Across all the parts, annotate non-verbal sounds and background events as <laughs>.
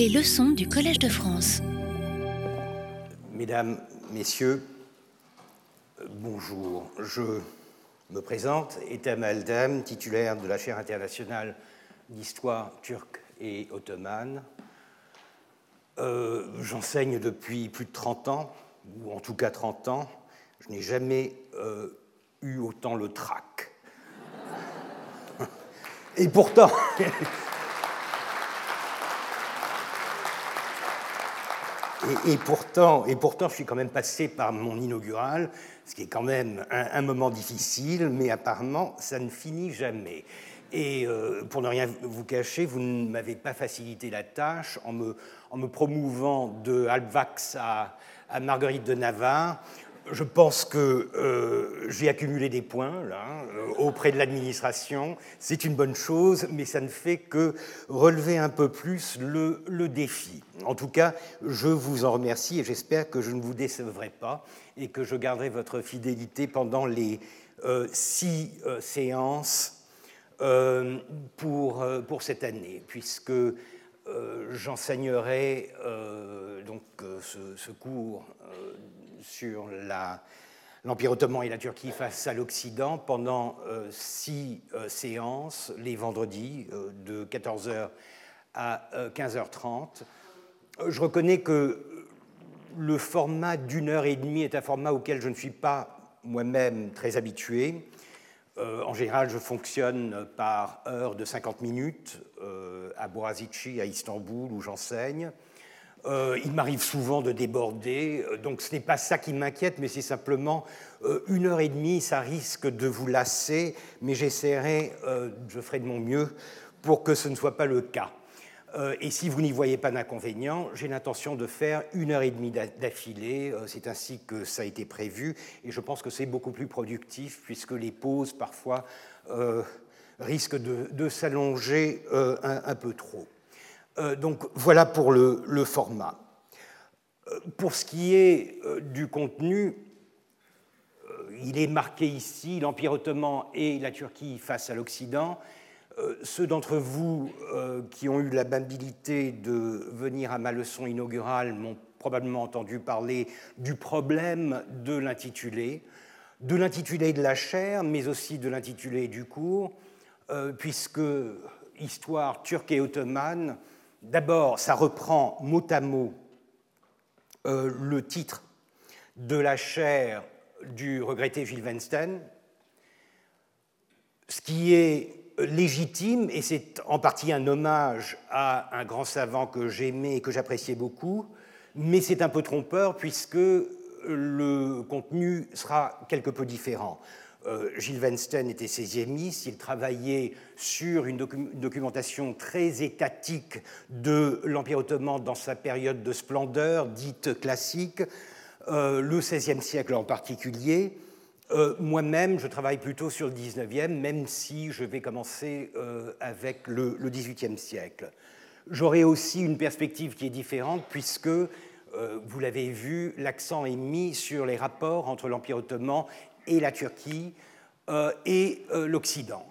Les leçons du Collège de France. Mesdames, Messieurs, bonjour. Je me présente, Ethem Aldam, titulaire de la chaire internationale d'histoire turque et ottomane. Euh, J'enseigne depuis plus de 30 ans, ou en tout cas 30 ans. Je n'ai jamais euh, eu autant le trac. <laughs> Et pourtant, <laughs> et, pourtant, et pourtant, je suis quand même passé par mon inaugural, ce qui est quand même un, moment difficile, mais apparemment, ça ne finit jamais. Et euh, pour ne rien vous cacher, vous ne m'avez pas facilité la tâche en me, me promouvant de Alvax à Marguerite de Navarre je pense que euh, j'ai accumulé des points là, euh, auprès de l'administration. C'est une bonne chose, mais ça ne fait que relever un peu plus le, défi. En tout cas, je vous en remercie et j'espère que je ne vous décevrai pas et que je garderai votre fidélité pendant les euh, six séances pour, pour cette année, puisque j'enseignerai donc ce, ce cours sur l'Empire ottoman et la Turquie face à l'Occident pendant euh, six euh, séances, les vendredis, euh, de 14h à 15h30. Je reconnais que le format d'une heure et demie est un format auquel je ne suis pas moi-même très habitué. en général, je fonctionne par heure de 50 minutes à Boğaziçi, à Istanbul, où j'enseigne. Euh, il m'arrive souvent de déborder, euh, donc ce n'est pas ça qui m'inquiète, mais c'est simplement euh, une heure et demie, ça risque de vous lasser, mais j'essaierai, je ferai de mon mieux pour que ce ne soit pas le cas. et si vous n'y voyez pas d'inconvénient, j'ai l'intention de faire une heure et demie d'affilée, c'est ainsi que ça a été prévu, et je pense que c'est beaucoup plus productif puisque les pauses parfois risquent de, s'allonger un peu trop. Euh, donc voilà pour le, format. Euh, pour ce qui est euh, du contenu, il est marqué ici l'Empire ottoman et la Turquie face à l'Occident. Ceux d'entre vous qui ont eu l'amabilité de venir à ma leçon inaugurale m'ont probablement entendu parler du problème de l'intitulé, de l'intitulé de la chaire, mais aussi de l'intitulé du cours, puisque Histoire turque et ottomane D'abord, ça reprend mot à mot euh, le titre de la chaire du regretté Gilles Weinstein, ce qui est légitime, et c'est en partie un hommage à un grand savant que j'aimais et que j'appréciais beaucoup, mais c'est un peu trompeur puisque le contenu sera quelque peu différent. Euh, Gilles était 16e il travaillait sur une documentation très étatique de l'Empire ottoman dans sa période de splendeur, dite classique, euh, le XVIe siècle en particulier. Euh, moi-même, je travaille plutôt sur le XIXe, même si je vais commencer avec le, le XVIIIe siècle. J'aurai aussi une perspective qui est différente, puisque vous l'avez vu, l'accent est mis sur les rapports entre l'Empire ottoman et la Turquie euh, et euh, l'Occident.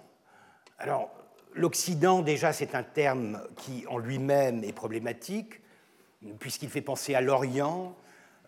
Alors, l'Occident, déjà, c'est un terme qui en lui-même est problématique, puisqu'il fait penser à l'Orient,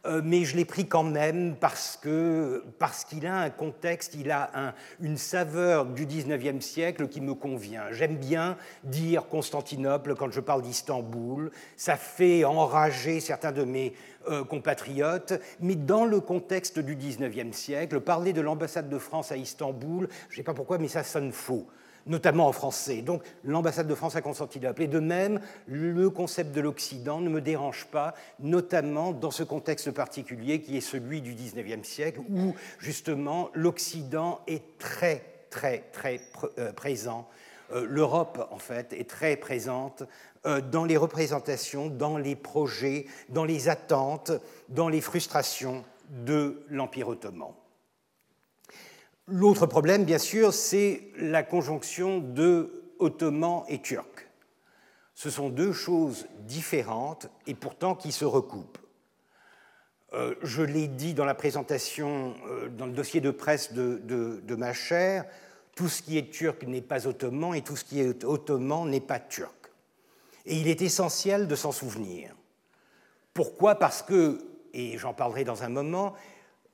euh, mais je l'ai pris quand même parce que parce qu'il a un contexte, il a une saveur du 19e siècle qui me convient. J'aime bien dire Constantinople quand je parle d'Istanbul. Ça fait enrager certains de mes euh, compatriotes, mais dans le contexte du 19e siècle, parler de l'ambassade de France à Istanbul, je ne sais pas pourquoi, mais ça sonne faux notamment en français. Donc l'ambassade de France à Constantinople. Et de même, le concept de l'Occident ne me dérange pas, notamment dans ce contexte particulier qui est celui du XIXe siècle, où justement l'Occident est très, très, très euh, présent. Euh, L'Europe, en fait, est très présente euh, dans les représentations, dans les projets, dans les attentes, dans les frustrations de l'Empire ottoman. L'autre problème, bien sûr, c'est la conjonction de ottoman et turc. Ce sont deux choses différentes et pourtant qui se recoupent. Euh, je l'ai dit dans la présentation, dans le dossier de presse de, de, ma chaire, tout ce qui est turc n'est pas ottoman et tout ce qui est ottoman n'est pas turc. Et il est essentiel de s'en souvenir. Pourquoi? Parce que, et j'en parlerai dans un moment,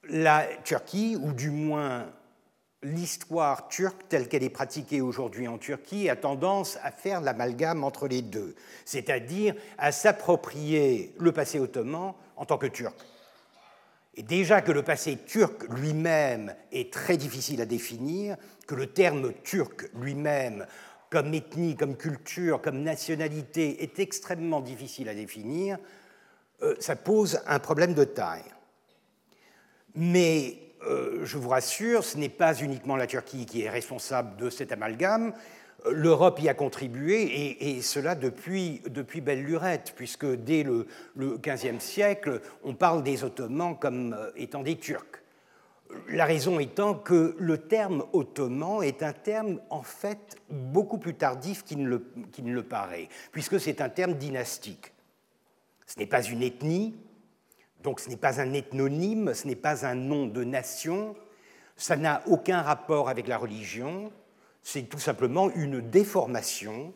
la Turquie, ou du moins l'histoire turque telle qu'elle est pratiquée aujourd'hui en Turquie, a tendance à faire l'amalgame entre les deux, c'est-à-dire à s'approprier le passé ottoman en tant que turc. Et déjà que le passé turc lui-même est très difficile à définir, que le terme turc lui-même comme ethnie, comme culture, comme nationalité est extrêmement difficile à définir, euh, ça pose un problème de taille. Mais euh, je vous rassure, ce n'est pas uniquement la Turquie qui est responsable de cet amalgame. Euh, L'Europe y a contribué, et, cela depuis, depuis belle lurette, puisque dès le, le XVe siècle, on parle des Ottomans comme étant des Turcs. La raison étant que le terme ottoman est un terme en fait beaucoup plus tardif qu'il ne, le, paraît, puisque c'est un terme dynastique. Ce n'est pas une ethnie, donc ce n'est pas un ethnonyme, ce n'est pas un nom de nation, ça n'a aucun rapport avec la religion, c'est tout simplement une déformation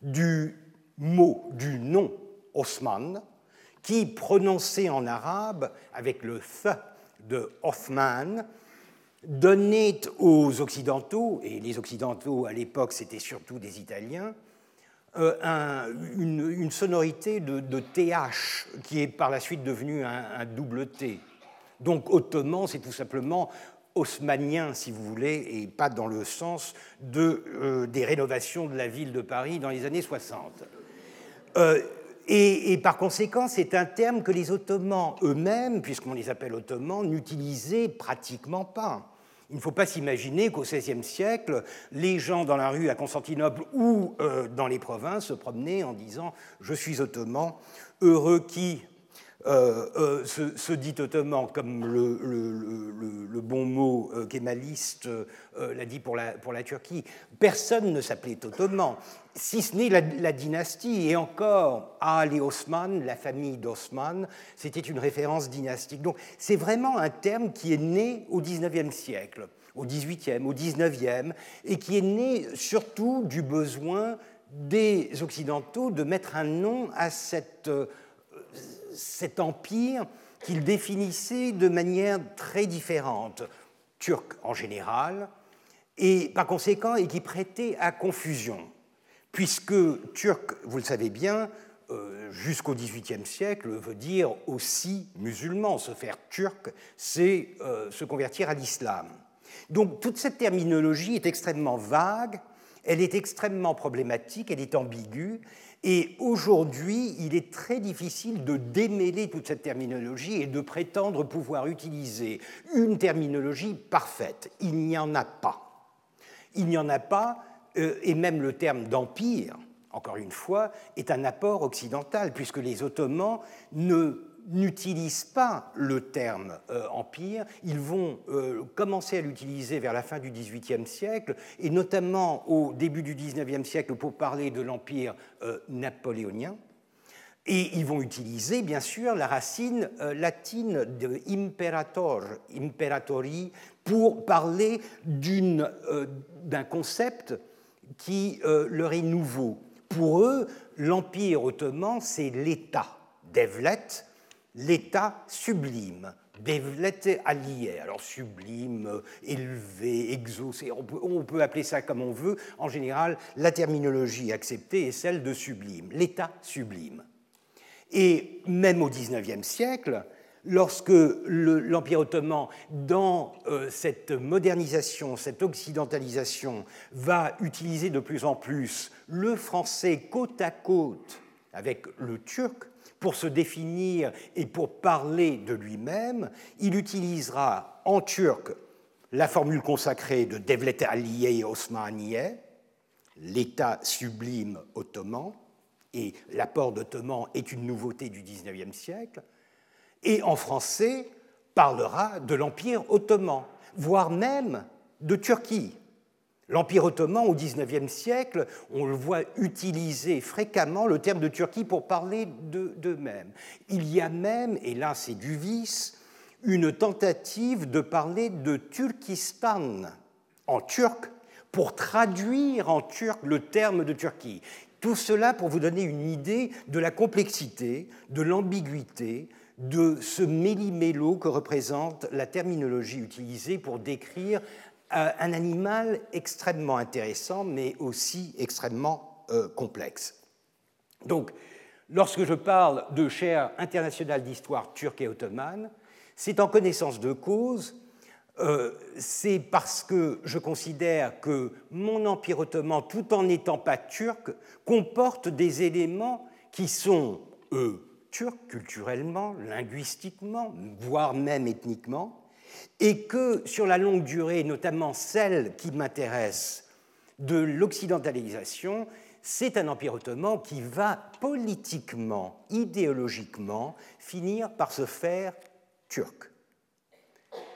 du mot, du nom Osman, qui, prononcé en arabe avec le th de Hoffman donnait aux Occidentaux, et les Occidentaux à l'époque c'était surtout des Italiens, euh, une, sonorité de, TH qui est par la suite devenue un, double T. Donc ottoman, c'est tout simplement haussmanien, si vous voulez, et pas dans le sens de, euh, des rénovations de la ville de Paris dans les années 60. Et, par conséquent, c'est un terme que les Ottomans eux-mêmes, puisqu'on les appelle Ottomans, n'utilisaient pratiquement pas. Il ne faut pas s'imaginer qu'au XVIe siècle, les gens dans la rue à Constantinople ou euh, dans les provinces se promenaient en disant Je suis ottoman, heureux qui euh, euh, se, dit ottoman, comme le, bon mot euh, kémaliste l'a dit pour la, Turquie. Personne ne s'appelait ottoman, si ce n'est la, dynastie. Et encore, les Osman, la famille d'Osman, c'était une référence dynastique. Donc c'est vraiment un terme qui est né au XIXe siècle, au XVIIIe, au XIXe, et qui est né surtout du besoin des Occidentaux de mettre un nom à cette cet empire qu'il définissait de manière très différente, turc en général, et par conséquent, et qui prêtait à confusion, puisque turc, vous le savez bien, euh, jusqu'au XVIIIe siècle veut dire aussi musulman. Se faire turc, c'est euh, se convertir à l'islam. Donc toute cette terminologie est extrêmement vague, elle est extrêmement problématique, elle est ambiguë, et aujourd'hui, il est très difficile de démêler toute cette terminologie et de prétendre pouvoir utiliser une terminologie parfaite. Il n'y en a pas. Il n'y en a pas, euh, et même le terme d'empire, encore une fois, est un apport occidental, puisque les Ottomans ne n'utilisent pas le terme euh, empire, ils vont euh, commencer à l'utiliser vers la fin du XVIIIe siècle, et notamment au début du XIXe siècle pour parler de l'empire euh, napoléonien. Et ils vont utiliser, bien sûr, la racine latine de imperator, imperatori, pour parler d'un concept qui leur est nouveau. Pour eux, l'empire ottoman, c'est l'État, Devlet, l'état sublime, Devlet allié, alors sublime, élevé, exaucé, on peut, appeler ça comme on veut. En général, la terminologie acceptée est celle de sublime, l'état sublime. Et même au XIXe siècle, lorsque l'Empire ottoman, dans euh, cette modernisation, cette occidentalisation, va utiliser de plus en plus le français côte à côte avec le turc, pour se définir et pour parler de lui-même, il utilisera en turc la formule consacrée de Devlet Aliye Osmaniye, l'État sublime ottoman, et l'apport d'ottoman est une nouveauté du XIXe siècle, et en français parlera de l'Empire ottoman, voire même de Turquie, L'Empire ottoman au XIXe siècle, on le voit utiliser fréquemment le terme de Turquie pour parler d'eux-mêmes. Il y a même, et là c'est du vice, une tentative de parler de Turkistan en turc pour traduire en turc le terme de Turquie. Tout cela pour vous donner une idée de la complexité, de l'ambiguïté, de ce méli-mélo que représente la terminologie utilisée pour décrire un animal extrêmement intéressant, mais aussi extrêmement euh, complexe. Donc, lorsque je parle de chaire internationale d'histoire turque et ottomane, c'est en connaissance de cause, euh, c'est parce que je considère que mon empire ottoman, tout en n'étant pas turc, comporte des éléments qui sont, eux, turcs culturellement, linguistiquement, voire même ethniquement, et que sur la longue durée, notamment celle qui m'intéresse de l'occidentalisation, c'est un empire ottoman qui va politiquement, idéologiquement, finir par se faire turc,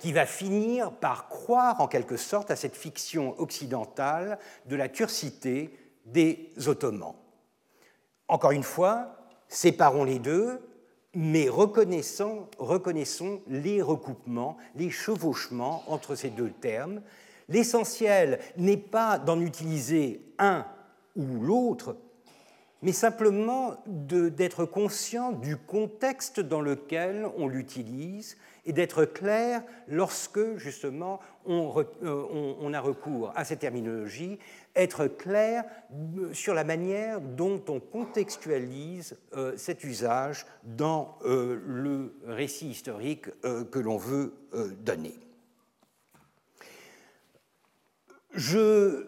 qui va finir par croire en quelque sorte à cette fiction occidentale de la turcité des Ottomans. Encore une fois, séparons les deux, mais reconnaissons, reconnaissons les recoupements, les chevauchements entre ces deux termes. L'essentiel n'est pas d'en utiliser un ou l'autre, mais simplement d'être conscient du contexte dans lequel on l'utilise et d'être clair lorsque justement on, euh, on, a recours à cette terminologie, être clair euh, sur la manière dont on contextualise euh, cet usage dans le récit historique que l'on veut donner. Je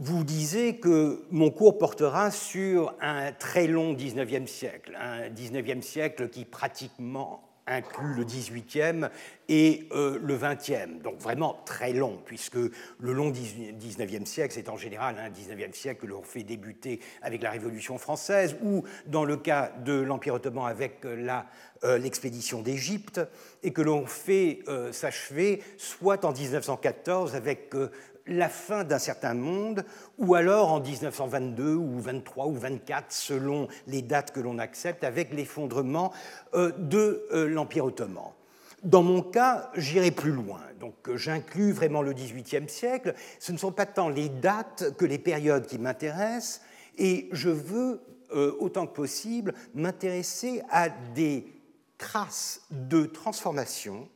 vous disais que mon cours portera sur un très long 19e siècle, un 19e siècle qui pratiquement inclut le 18e et euh, le 20e, donc vraiment très long, puisque le long 19e siècle, c'est en général un 19e siècle que l'on fait débuter avec la Révolution française, ou dans le cas de l'Empire ottoman avec euh, l'expédition d'Égypte, et que l'on fait euh, s'achever soit en 1914 avec la fin d'un certain monde, ou alors en 1922 ou 23 ou 24, selon les dates que l'on accepte, avec l'effondrement euh, de euh, l'Empire ottoman. Dans mon cas, j'irai plus loin. Donc, j'inclus vraiment le XVIIIe siècle. Ce ne sont pas tant les dates que les périodes qui m'intéressent, et je veux, euh, autant que possible, m'intéresser à des traces de transformation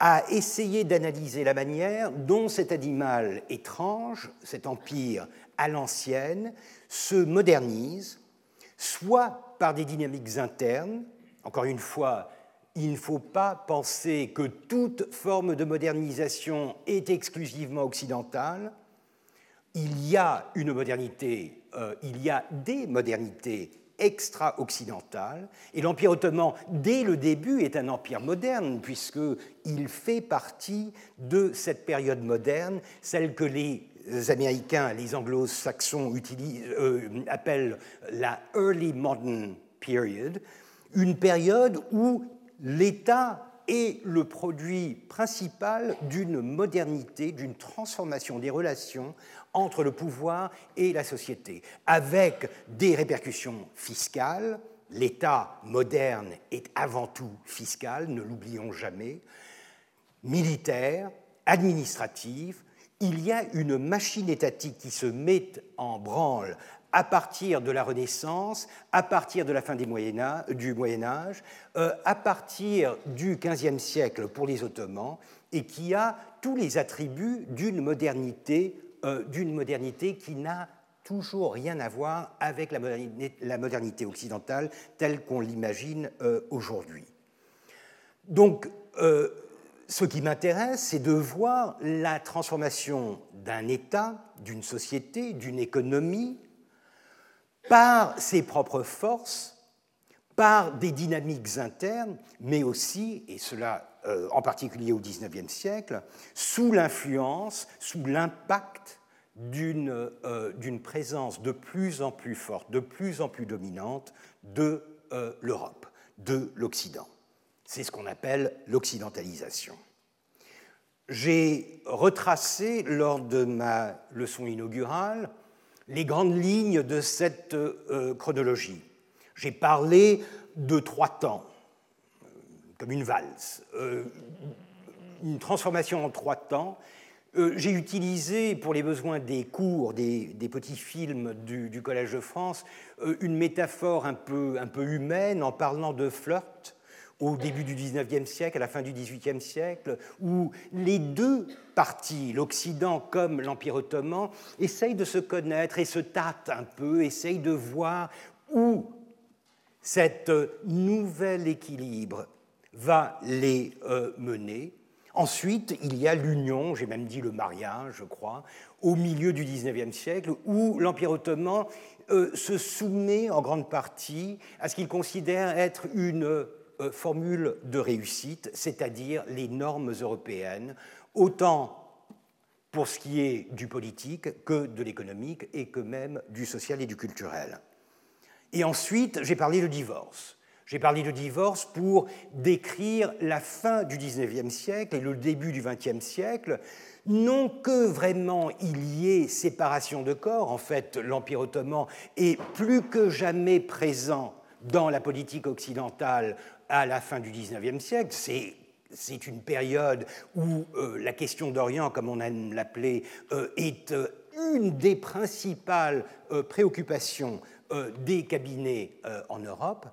a essayé d'analyser la manière dont cet animal étrange, cet empire à l'ancienne, se modernise, soit par des dynamiques internes, encore une fois, il ne faut pas penser que toute forme de modernisation est exclusivement occidentale. Il y a une modernité, euh, il y a des modernités extra-occidental. Et l'Empire ottoman, dès le début, est un empire moderne, puisqu'il fait partie de cette période moderne, celle que les Américains, les Anglo-Saxons euh, appellent la Early Modern Period, une période où l'État est le produit principal d'une modernité, d'une transformation des relations entre le pouvoir et la société, avec des répercussions fiscales. L'État moderne est avant tout fiscal, ne l'oublions jamais, militaire, administrative. Il y a une machine étatique qui se met en branle à partir de la Renaissance, à partir de la fin du Moyen Âge, euh, à partir du XVe siècle pour les Ottomans, et qui a tous les attributs d'une modernité euh, d'une modernité qui n'a toujours rien à voir avec la modernité, occidentale telle qu'on l'imagine euh, aujourd'hui. Donc, euh, ce qui m'intéresse, c'est de voir la transformation d'un État, d'une société, d'une économie, par ses propres forces, par des dynamiques internes, mais aussi, et cela euh, en particulier au XIXe siècle, sous l'influence, sous l'impact euh, d'une présence de plus en plus forte, de plus en plus dominante de euh, l'Europe, de l'Occident. C'est ce qu'on appelle l'occidentalisation. J'ai retracé lors de ma leçon inaugurale les grandes lignes de cette chronologie. J'ai parlé de trois temps comme une valse. Euh, une transformation en trois temps Euh, j'ai utilisé, pour les besoins des cours, des, petits films du, Collège de France, euh, une métaphore un peu, un peu humaine en parlant de flirt au début du XIXe siècle, à la fin du XVIIIe siècle, où les deux parties, l'Occident comme l'Empire ottoman, essayent de se connaître et se tâtent un peu, essayent de voir où cet nouvel équilibre va les euh, mener. Ensuite, il y a l'union, j'ai même dit le mariage, je crois, au milieu du XIXe siècle, où l'Empire ottoman euh, se soumet en grande partie à ce qu'il considère être une euh, formule de réussite, c'est-à-dire les normes européennes, autant pour ce qui est du politique que de l'économique et que même du social et du culturel. Et ensuite, j'ai parlé de divorce. J'ai parlé de divorce pour décrire la fin du XIXe siècle et le début du XXe siècle, non que vraiment il y ait séparation de corps, en fait l'Empire ottoman est plus que jamais présent dans la politique occidentale à la fin du XIXe siècle, c'est une période où euh, la question d'Orient, comme on aime l'appeler, euh, est euh, une des principales préoccupations des cabinets en Europe.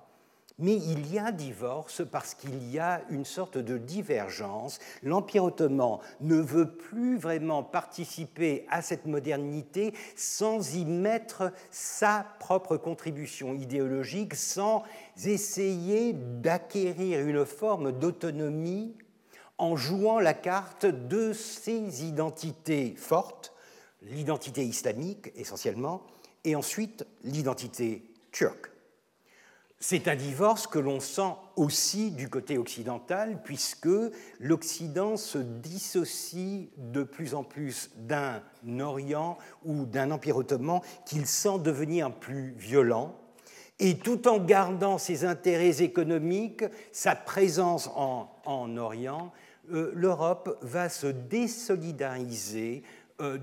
Mais il y a divorce parce qu'il y a une sorte de divergence. L'Empire ottoman ne veut plus vraiment participer à cette modernité sans y mettre sa propre contribution idéologique, sans essayer d'acquérir une forme d'autonomie en jouant la carte de ses identités fortes, l'identité islamique essentiellement, et ensuite l'identité turque. C'est un divorce que l'on sent aussi du côté occidental, puisque l'Occident se dissocie de plus en plus d'un Orient ou d'un Empire ottoman qu'il sent devenir plus violent, et tout en gardant ses intérêts économiques, sa présence en, Orient, euh, l'Europe va se désolidariser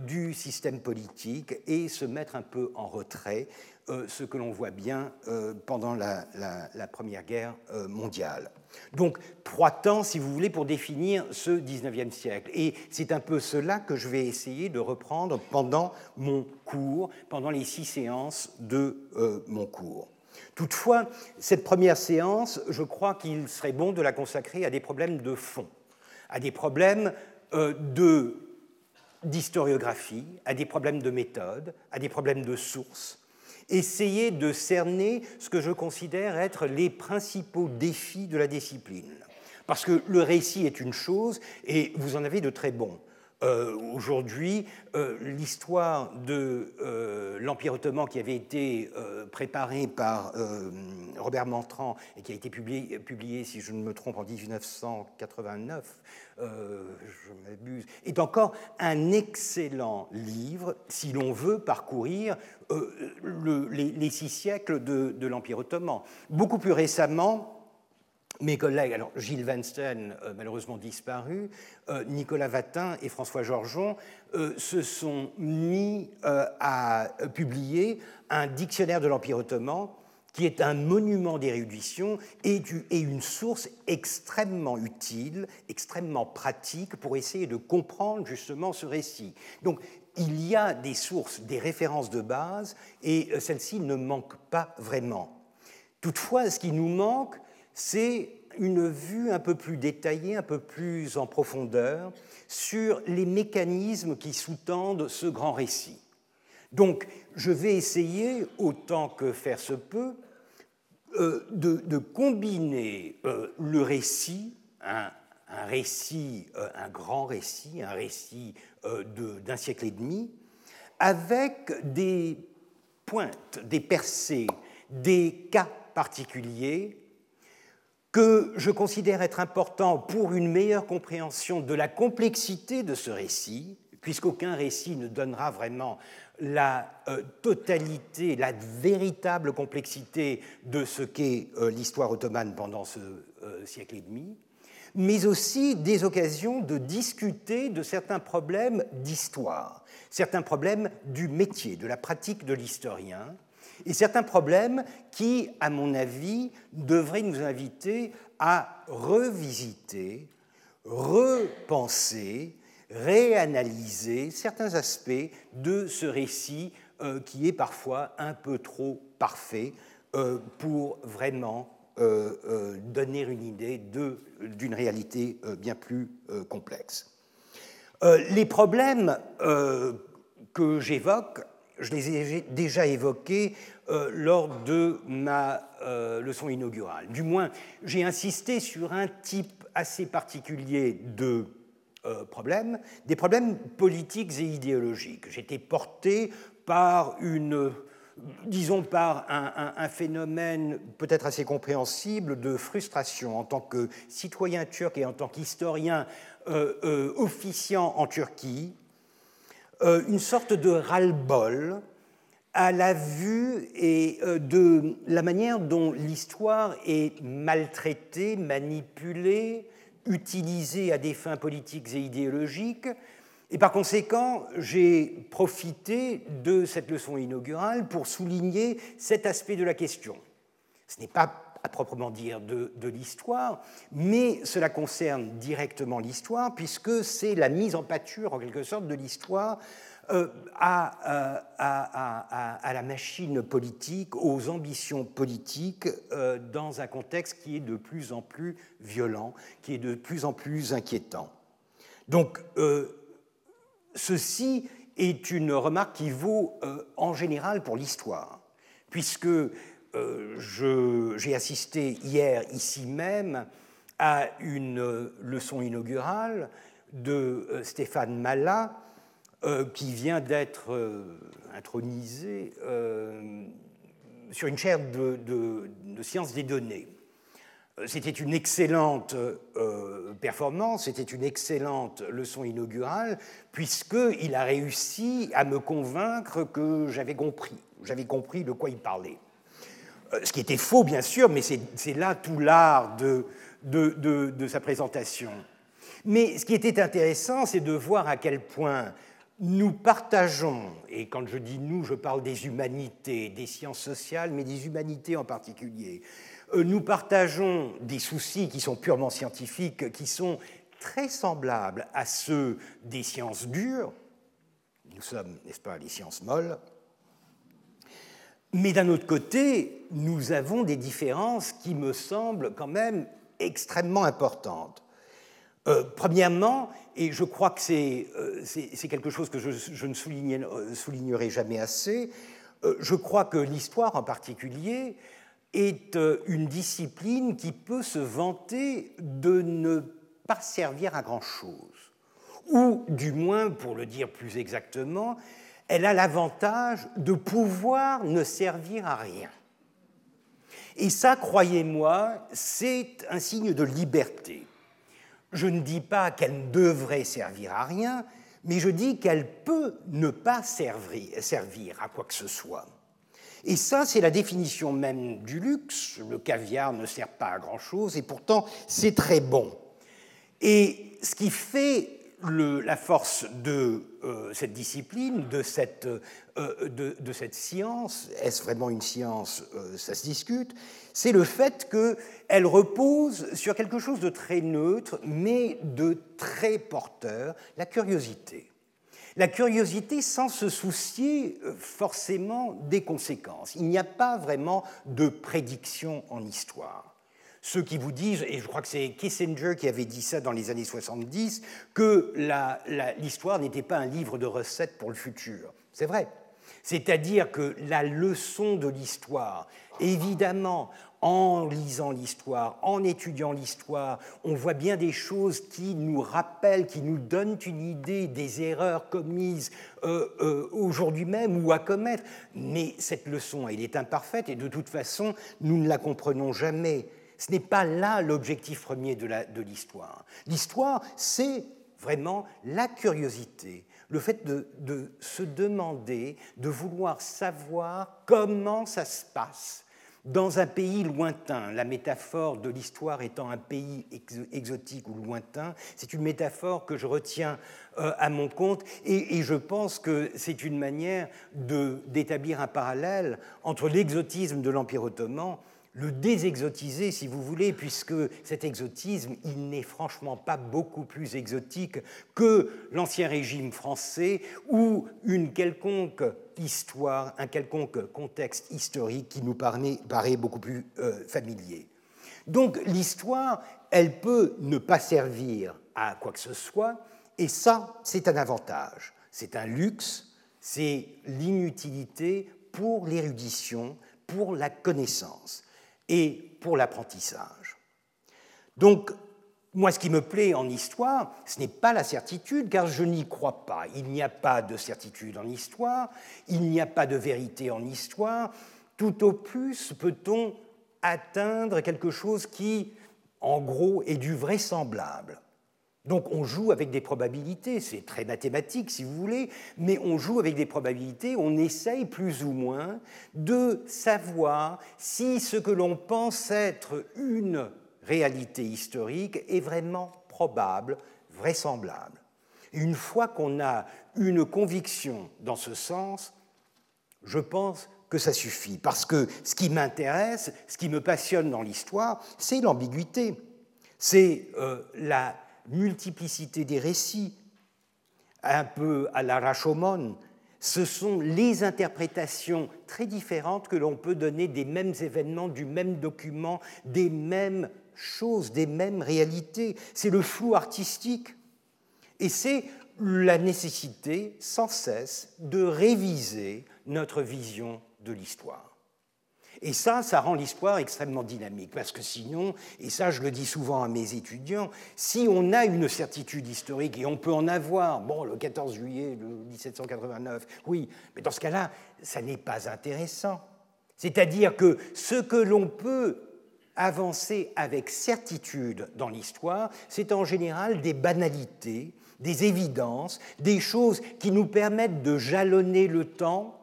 du système politique et se mettre un peu en retrait euh, ce que l'on voit bien euh, pendant la, Première Guerre euh, mondiale. Donc, trois temps, si vous voulez, pour définir ce 19e siècle. Et c'est un peu cela que je vais essayer de reprendre pendant mon cours, pendant les six séances de mon cours. Toutefois, cette première séance, je crois qu'il serait bon de la consacrer à des problèmes de fond, à des problèmes d'historiographie, à des problèmes de méthode, à des problèmes de source, essayer de cerner ce que je considère être les principaux défis de la discipline. Parce que le récit est une chose, et vous en avez de très bons. Euh, aujourd'hui, euh, l'histoire de euh, l'Empire ottoman qui avait été préparée par Robert Mantran et qui a été publié, publié, si je ne me trompe, en 1989, je m'abuse, est encore un excellent livre si l'on veut parcourir les, six siècles de, de l'Empire ottoman. Beaucoup plus récemment, mes collègues, alors Gilles Weinstein, euh, malheureusement disparu, euh, Nicolas Vatin et François Georgeon euh, se sont mis à publier un dictionnaire de l'Empire ottoman qui est un monument d'érudition et, et une source extrêmement utile, extrêmement pratique pour essayer de comprendre justement ce récit. Donc il y a des sources, des références de base, et celles-ci ne manquent pas vraiment. Toutefois, ce qui nous manque, c'est une vue un peu plus détaillée, un peu plus en profondeur sur les mécanismes qui sous-tendent ce grand récit. Donc, je vais essayer, autant que faire se peut, euh, de, combiner euh, le récit, un, récit, euh, un grand récit, un récit d'un siècle et demi, avec des pointes, des percées, des cas particuliers que je considère être important pour une meilleure compréhension de la complexité de ce récit, puisqu'aucun récit ne donnera vraiment la euh, totalité, la véritable complexité de ce qu'est euh, l'histoire ottomane pendant ce euh, siècle et demi, mais aussi des occasions de discuter de certains problèmes d'histoire, certains problèmes du métier, de la pratique de l'historien, et certains problèmes qui, à mon avis, devraient nous inviter à revisiter, repenser, réanalyser certains aspects de ce récit euh, qui est parfois un peu trop parfait euh, pour vraiment euh, donner une idée d'une réalité bien plus complexe. les problèmes que j'évoque, je les ai déjà évoqués lors de ma leçon inaugurale. Du moins, j'ai insisté sur un type assez particulier de problèmes, des problèmes politiques et idéologiques. J'étais porté par une, disons par un, phénomène peut-être assez compréhensible de frustration en tant que citoyen turc et en tant qu'historien euh, euh, officiant en Turquie, euh, une sorte de ras-le-bol à la vue et de la manière dont l'histoire est maltraitée, manipulée, utilisée à des fins politiques et idéologiques, et par conséquent, j'ai profité de cette leçon inaugurale pour souligner cet aspect de la question. Ce n'est pas à proprement dire de, l'histoire, mais cela concerne directement l'histoire, puisque c'est la mise en pâture, en quelque sorte, de l'histoire euh, à, à, la machine politique, aux ambitions politiques, euh, dans un contexte qui est de plus en plus violent, qui est de plus en plus inquiétant. Donc, euh, Ceci est une remarque qui vaut euh, en général pour l'histoire, puisque euh, j'ai assisté hier ici même à une leçon inaugurale de euh, Stéphane Mallat, qui vient d'être intronisé sur une chaire de sciences des données. C'était une excellente euh, performance, c'était une excellente leçon inaugurale, puisqu'il a réussi à me convaincre que j'avais compris, j'avais compris de quoi il parlait. Euh, ce qui était faux, bien sûr, mais c'est là tout l'art de, sa présentation. Mais ce qui était intéressant, c'est de voir à quel point nous partageons, et quand je dis nous, je parle des humanités, des sciences sociales, mais des humanités en particulier, euh, nous partageons des soucis qui sont purement scientifiques, qui sont très semblables à ceux des sciences dures. Nous sommes, n'est-ce pas, les sciences molles. Mais d'un autre côté, nous avons des différences qui me semblent quand même extrêmement importantes. Euh, premièrement, et je crois que c'est euh, quelque chose que je, ne soulignerai jamais assez, je crois que l'histoire en particulier est euh, une discipline qui peut se vanter de ne pas servir à grand-chose. Ou, du moins, pour le dire plus exactement, elle a l'avantage de pouvoir ne servir à rien. Et ça, croyez-moi, c'est un signe de liberté. Je ne dis pas qu'elle devrait servir à rien, mais je dis qu'elle peut ne pas servir à quoi que ce soit. Et ça, c'est la définition même du luxe. Le caviar ne sert pas à grand-chose et pourtant c'est très bon. Et ce qui fait la force de euh, cette discipline, de cette, euh, de, cette science, est-ce vraiment une science euh, Ça se discute. C'est le fait qu'elle repose sur quelque chose de très neutre, mais de très porteur, la curiosité. La curiosité sans se soucier forcément des conséquences. Il n'y a pas vraiment de prédiction en histoire. Ceux qui vous disent, et je crois que c'est Kissinger qui avait dit ça dans les années 70, que l'histoire n'était pas un livre de recettes pour le futur. C'est vrai. C'est-à-dire que la leçon de l'histoire, évidemment, en lisant l'histoire, en étudiant l'histoire, on voit bien des choses qui nous rappellent, qui nous donnent une idée des erreurs commises euh, euh, aujourd'hui même ou à commettre. Mais cette leçon, elle est imparfaite et de toute façon, nous ne la comprenons jamais. Ce n'est pas là l'objectif premier de l'histoire. L'histoire, c'est vraiment la curiosité, le fait de, se demander, de vouloir savoir comment ça se passe dans un pays lointain, la métaphore de l'histoire étant un pays exotique ou lointain, c'est une métaphore que je retiens euh, à mon compte et, je pense que c'est une manière d'établir un parallèle entre l'exotisme de l'Empire ottoman le désexotiser, si vous voulez, puisque cet exotisme, il n'est franchement pas beaucoup plus exotique que l'ancien régime français ou une quelconque histoire, un quelconque contexte historique qui nous paraît, beaucoup plus euh, familier. Donc l'histoire, elle peut ne pas servir à quoi que ce soit, et ça, c'est un avantage, c'est un luxe, c'est l'inutilité pour l'érudition, pour la connaissance et pour l'apprentissage. Donc, moi, ce qui me plaît en histoire, ce n'est pas la certitude, car je n'y crois pas. Il n'y a pas de certitude en histoire, il n'y a pas de vérité en histoire. Tout au plus peut-on atteindre quelque chose qui, en gros, est du vraisemblable. Donc on joue avec des probabilités, c'est très mathématique si vous voulez, mais on joue avec des probabilités, on essaye plus ou moins de savoir si ce que l'on pense être une réalité historique est vraiment probable, vraisemblable. une fois qu'on a une conviction dans ce sens, je pense que ça suffit, parce que ce qui m'intéresse, ce qui me passionne dans l'histoire, c'est l'ambiguïté, c'est euh, la multiplicité des récits, un peu à la Rashomon, ce sont les interprétations très différentes que l'on peut donner des mêmes événements, du même document, des mêmes choses, des mêmes réalités. C'est le flou artistique. Et c'est la nécessité sans cesse de réviser notre vision de l'histoire. Et ça, ça rend l'histoire extrêmement dynamique, parce que sinon, et ça je le dis souvent à mes étudiants, si on a une certitude historique, et on peut en avoir, bon, le 14 juillet 1789, oui, mais dans ce cas-là, ça n'est pas intéressant. C'est-à-dire que ce que l'on peut avancer avec certitude dans l'histoire, c'est en général des banalités, des évidences, des choses qui nous permettent de jalonner le temps,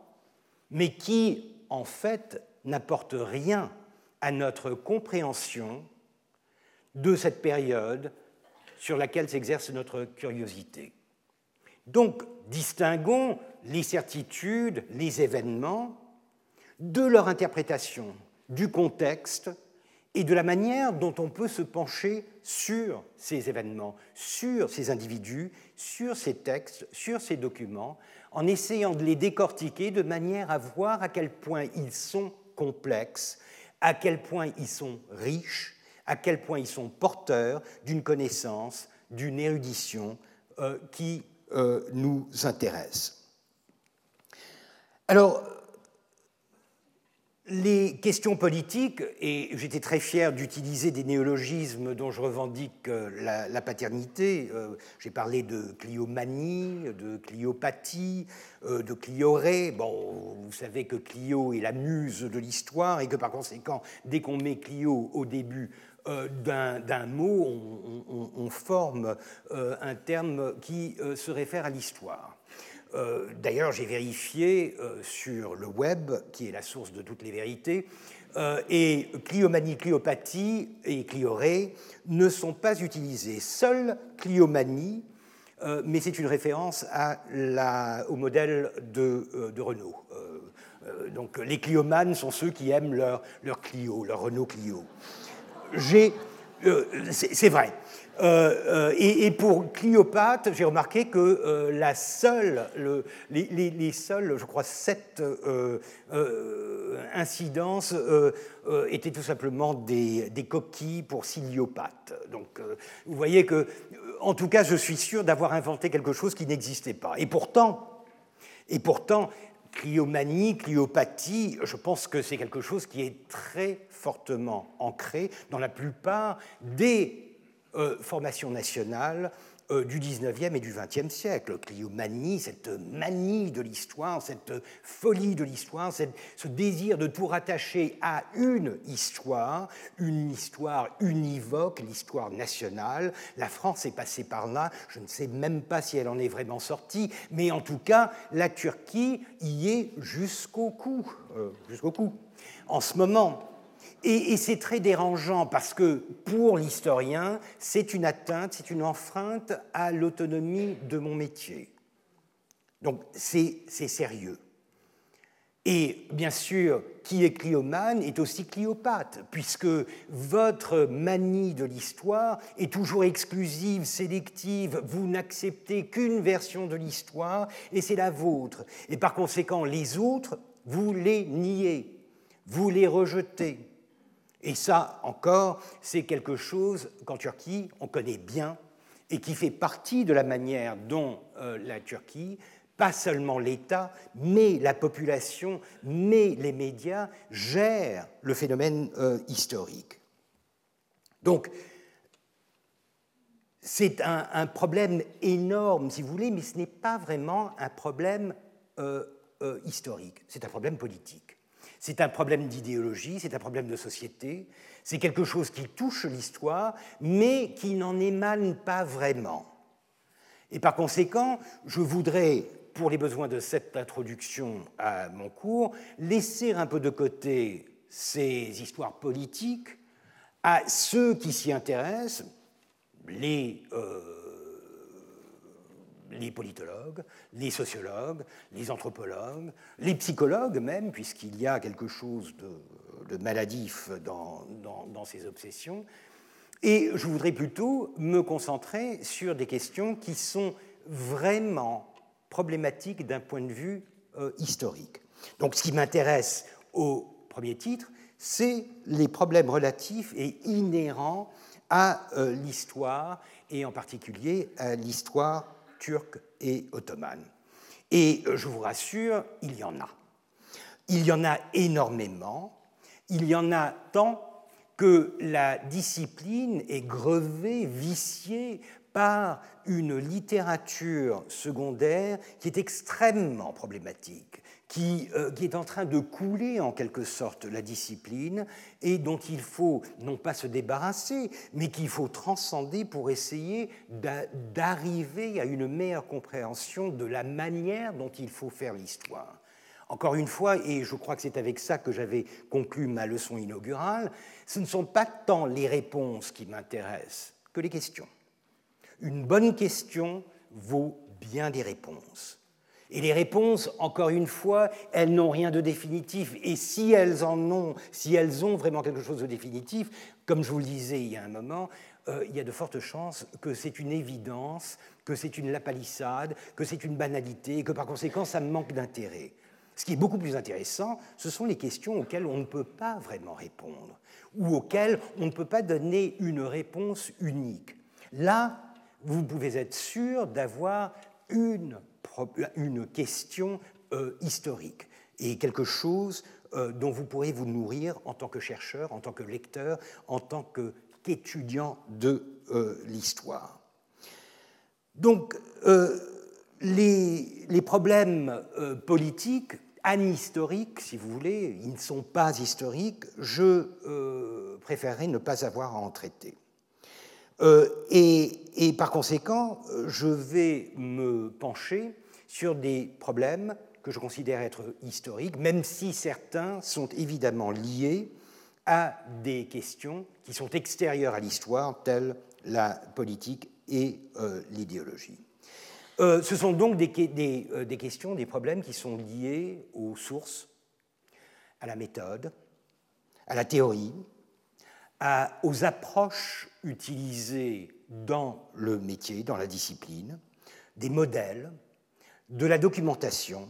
mais qui, en fait, n'apporte rien à notre compréhension de cette période sur laquelle s'exerce notre curiosité. Donc, distinguons les certitudes, les événements, de leur interprétation, du contexte et de la manière dont on peut se pencher sur ces événements, sur ces individus, sur ces textes, sur ces documents, en essayant de les décortiquer de manière à voir à quel point ils sont complexes, à quel point ils sont riches, à quel point ils sont porteurs d'une connaissance, d'une érudition euh, qui euh, nous intéresse. Alors, les questions politiques, et j'étais très fier d'utiliser des néologismes dont je revendique euh, la, paternité. Euh, j'ai parlé de cliomanie, de cliopathie, euh, de clioré. Bon, vous savez que Clio est la muse de l'histoire et que par conséquent, dès qu'on met Clio au début d'un mot, on forme un terme qui se réfère à l'histoire. Euh, d'ailleurs, j'ai vérifié euh, sur le web, qui est la source de toutes les vérités, euh, et cliomanie, cliopathie et clioré ne sont pas utilisés. Seule cliomanie, mais c'est une référence au modèle de, Renault. donc les cliomanes sont ceux qui aiment leur, leur Clio, leur Renault Clio. C'est vrai. Euh, euh, et, pour Cliopâtre, j'ai remarqué que euh, la seule, les, les, seules, je crois, sept incidences étaient tout simplement des, coquilles pour Ciliopathe. Donc, vous voyez que, en tout cas, je suis sûr d'avoir inventé quelque chose qui n'existait pas. Et pourtant, et pourtant, cliomanie, cliopathie, je pense que c'est quelque chose qui est très fortement ancré dans la plupart des euh, formation nationale euh, du 19e et du 20e siècle. Cliomanie, cette manie de l'histoire, cette folie de l'histoire, ce désir de tout rattacher à une histoire, une histoire univoque, l'histoire nationale. La France est passée par là, je ne sais même pas si elle en est vraiment sortie, mais en tout cas, la Turquie y est jusqu'au cou. Euh, jusqu'au cou. En ce moment, et, c'est très dérangeant parce que pour l'historien, c'est une atteinte, c'est une enfreinte à l'autonomie de mon métier. Donc c'est sérieux. Et bien sûr, qui est cliomane est aussi cliopathe, puisque votre manie de l'histoire est toujours exclusive, sélective, vous n'acceptez qu'une version de l'histoire, et c'est la vôtre. Et par conséquent, les autres, vous les niez, vous les rejetez. Et ça, encore, c'est quelque chose qu'en Turquie, on connaît bien et qui fait partie de la manière dont euh, la Turquie pas seulement l'État, mais la population, mais les médias gèrent le phénomène euh, historique. Donc, c'est un, problème énorme, si vous voulez, mais ce n'est pas vraiment un problème euh, historique, c'est un problème politique. C'est un problème d'idéologie, c'est un problème de société, c'est quelque chose qui touche l'histoire, mais qui n'en émane pas vraiment. Et par conséquent, je voudrais pour les besoins de cette introduction à mon cours, laisser un peu de côté ces histoires politiques à ceux qui s'y intéressent, les, euh, les politologues, les sociologues, les anthropologues, les psychologues même, puisqu'il y a quelque chose de, maladif dans, dans ces obsessions. Et je voudrais plutôt me concentrer sur des questions qui sont vraiment problématique d'un point de vue euh, historique. Donc ce qui m'intéresse au premier titre, c'est les problèmes relatifs et inhérents à euh, l'histoire, et en particulier à l'histoire turque et ottomane. Et euh, je vous rassure, il y en a. Il y en a énormément. Il y en a tant que la discipline est grevée, viciée par une littérature secondaire qui est extrêmement problématique, qui, euh, qui, est en train de couler en quelque sorte la discipline et dont il faut non pas se débarrasser, mais qu'il faut transcender pour essayer d'arriver à une meilleure compréhension de la manière dont il faut faire l'histoire. Encore une fois, et je crois que c'est avec ça que j'avais conclu ma leçon inaugurale, ce ne sont pas tant les réponses qui m'intéressent que les questions. Une bonne question vaut bien des réponses. Et les réponses, encore une fois, elles n'ont rien de définitif. Et si elles en ont, si elles ont vraiment quelque chose de définitif, comme je vous le disais il y a un moment, euh, il y a de fortes chances que c'est une évidence, que c'est une lapalissade, que c'est une banalité, et que par conséquent, ça manque d'intérêt. Ce qui est beaucoup plus intéressant, ce sont les questions auxquelles on ne peut pas vraiment répondre, ou auxquelles on ne peut pas donner une réponse unique. Là, vous pouvez être sûr d'avoir une, une, question euh, historique et quelque chose euh, dont vous pourrez vous nourrir en tant que chercheur, en tant que lecteur, en tant qu'étudiant de euh, l'histoire. Donc, les, les, problèmes politiques, anhistoriques, si vous voulez, ils ne sont pas historiques, je préférerais ne pas avoir à en traiter. Euh, et, par conséquent, je vais me pencher sur des problèmes que je considère être historiques, même si certains sont évidemment liés à des questions qui sont extérieures à l'histoire, telles la politique et euh, l'idéologie. Euh, ce sont donc des, des, questions, des problèmes qui sont liés aux sources, à la méthode, à la théorie, aux approches utilisées dans le métier, dans la discipline, des modèles, de la documentation,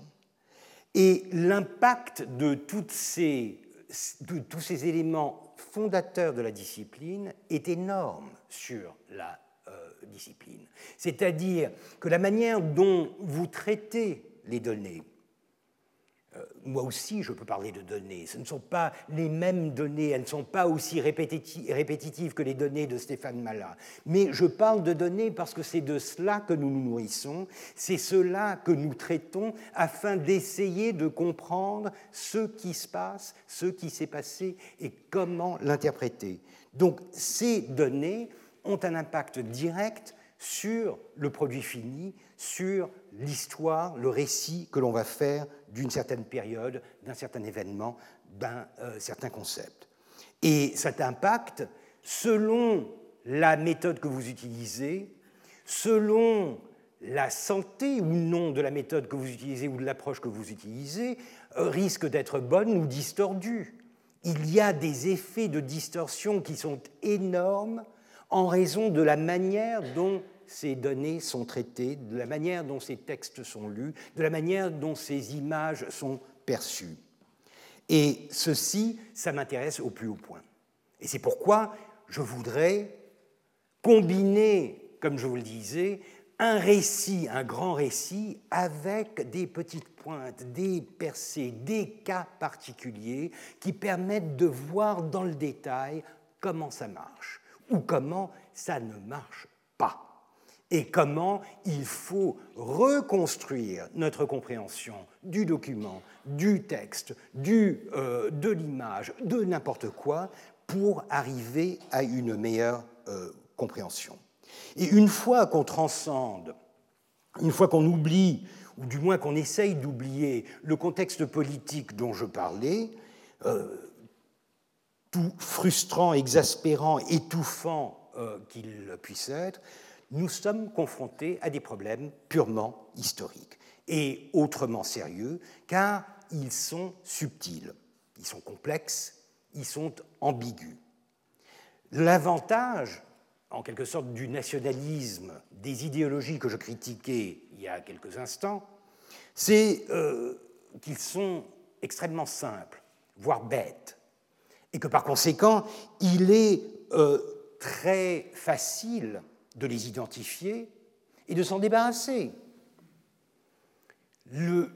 et l'impact de, tous ces éléments fondateurs de la discipline est énorme sur la euh, discipline. C'est-à-dire que la manière dont vous traitez les données, moi aussi, je peux parler de données. Ce ne sont pas les mêmes données, elles ne sont pas aussi répétitives que les données de Stéphane Malat. Mais je parle de données parce que c'est de cela que nous nous nourrissons, c'est cela que nous traitons afin d'essayer de comprendre ce qui se passe, ce qui s'est passé et comment l'interpréter. Donc ces données ont un impact direct sur le produit fini, sur l'histoire, le récit que l'on va faire d'une certaine période, d'un certain événement, d'un euh, certain concept. Et cet impact, selon la méthode que vous utilisez, selon la santé ou non de la méthode que vous utilisez ou de l'approche que vous utilisez euh, risque d'être bonne ou distordue. Il y a des effets de distorsion qui sont énormes en raison de la manière dont ces données sont traitées, de la manière dont ces textes sont lus, de la manière dont ces images sont perçues. Et ceci, ça m'intéresse au plus haut point. Et c'est pourquoi je voudrais combiner, comme je vous le disais, un récit, un grand récit, avec des petites pointes, des percées, des cas particuliers qui permettent de voir dans le détail comment ça marche ou comment ça ne marche pas et comment il faut reconstruire notre compréhension du document, du texte, euh, de l'image, de n'importe quoi, pour arriver à une meilleure euh, compréhension. Et une fois qu'on transcende, une fois qu'on oublie, ou du moins qu'on essaye d'oublier le contexte politique dont je parlais, euh, tout frustrant, exaspérant, étouffant euh, qu'il puisse être, nous sommes confrontés à des problèmes purement historiques et autrement sérieux, car ils sont subtils, ils sont complexes, ils sont ambigus. L'avantage en quelque sorte du nationalisme des idéologies que je critiquais il y a quelques instants, c'est euh, qu'ils sont extrêmement simples, voire bêtes, et que par conséquent, il est euh, très facile de les identifier et de s'en débarrasser. Le,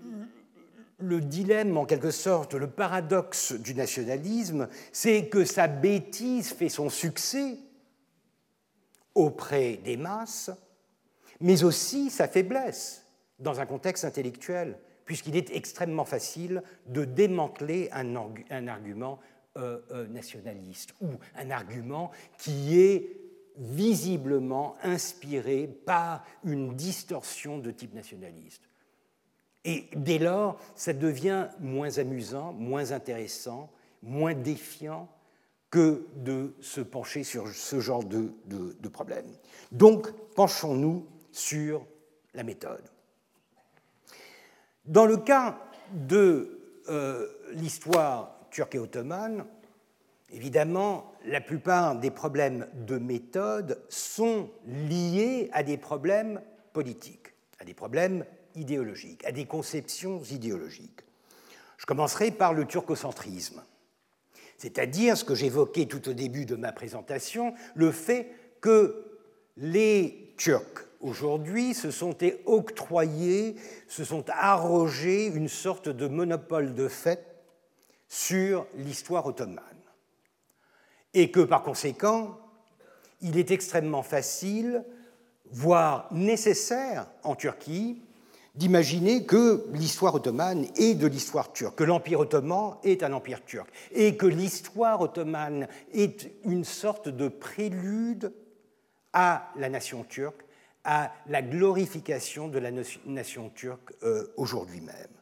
le dilemme, en quelque sorte, le paradoxe du nationalisme, c'est que sa bêtise fait son succès auprès des masses, mais aussi sa faiblesse dans un contexte intellectuel, puisqu'il est extrêmement facile de démanteler un, argument euh, euh, nationaliste ou un argument qui est visiblement inspiré par une distorsion de type nationaliste. Et dès lors, ça devient moins amusant, moins intéressant, moins défiant que de se pencher sur ce genre de, de, problème. Donc, penchons-nous sur la méthode. Dans le cas de euh, l'histoire turque et ottomane, évidemment, la plupart des problèmes de méthode sont liés à des problèmes politiques, à des problèmes idéologiques, à des conceptions idéologiques. Je commencerai par le turcocentrisme c'est-à-dire ce que j'évoquais tout au début de ma présentation, le fait que les Turcs aujourd'hui se sont octroyés, se sont arrogés une sorte de monopole de fait sur l'histoire ottomane. Et que par conséquent, il est extrêmement facile, voire nécessaire en Turquie, d'imaginer que l'histoire ottomane est de l'histoire turque, que l'Empire ottoman est un empire turc, et que l'histoire ottomane est une sorte de prélude à la nation turque, à la glorification de la nation turque euh, aujourd'hui même.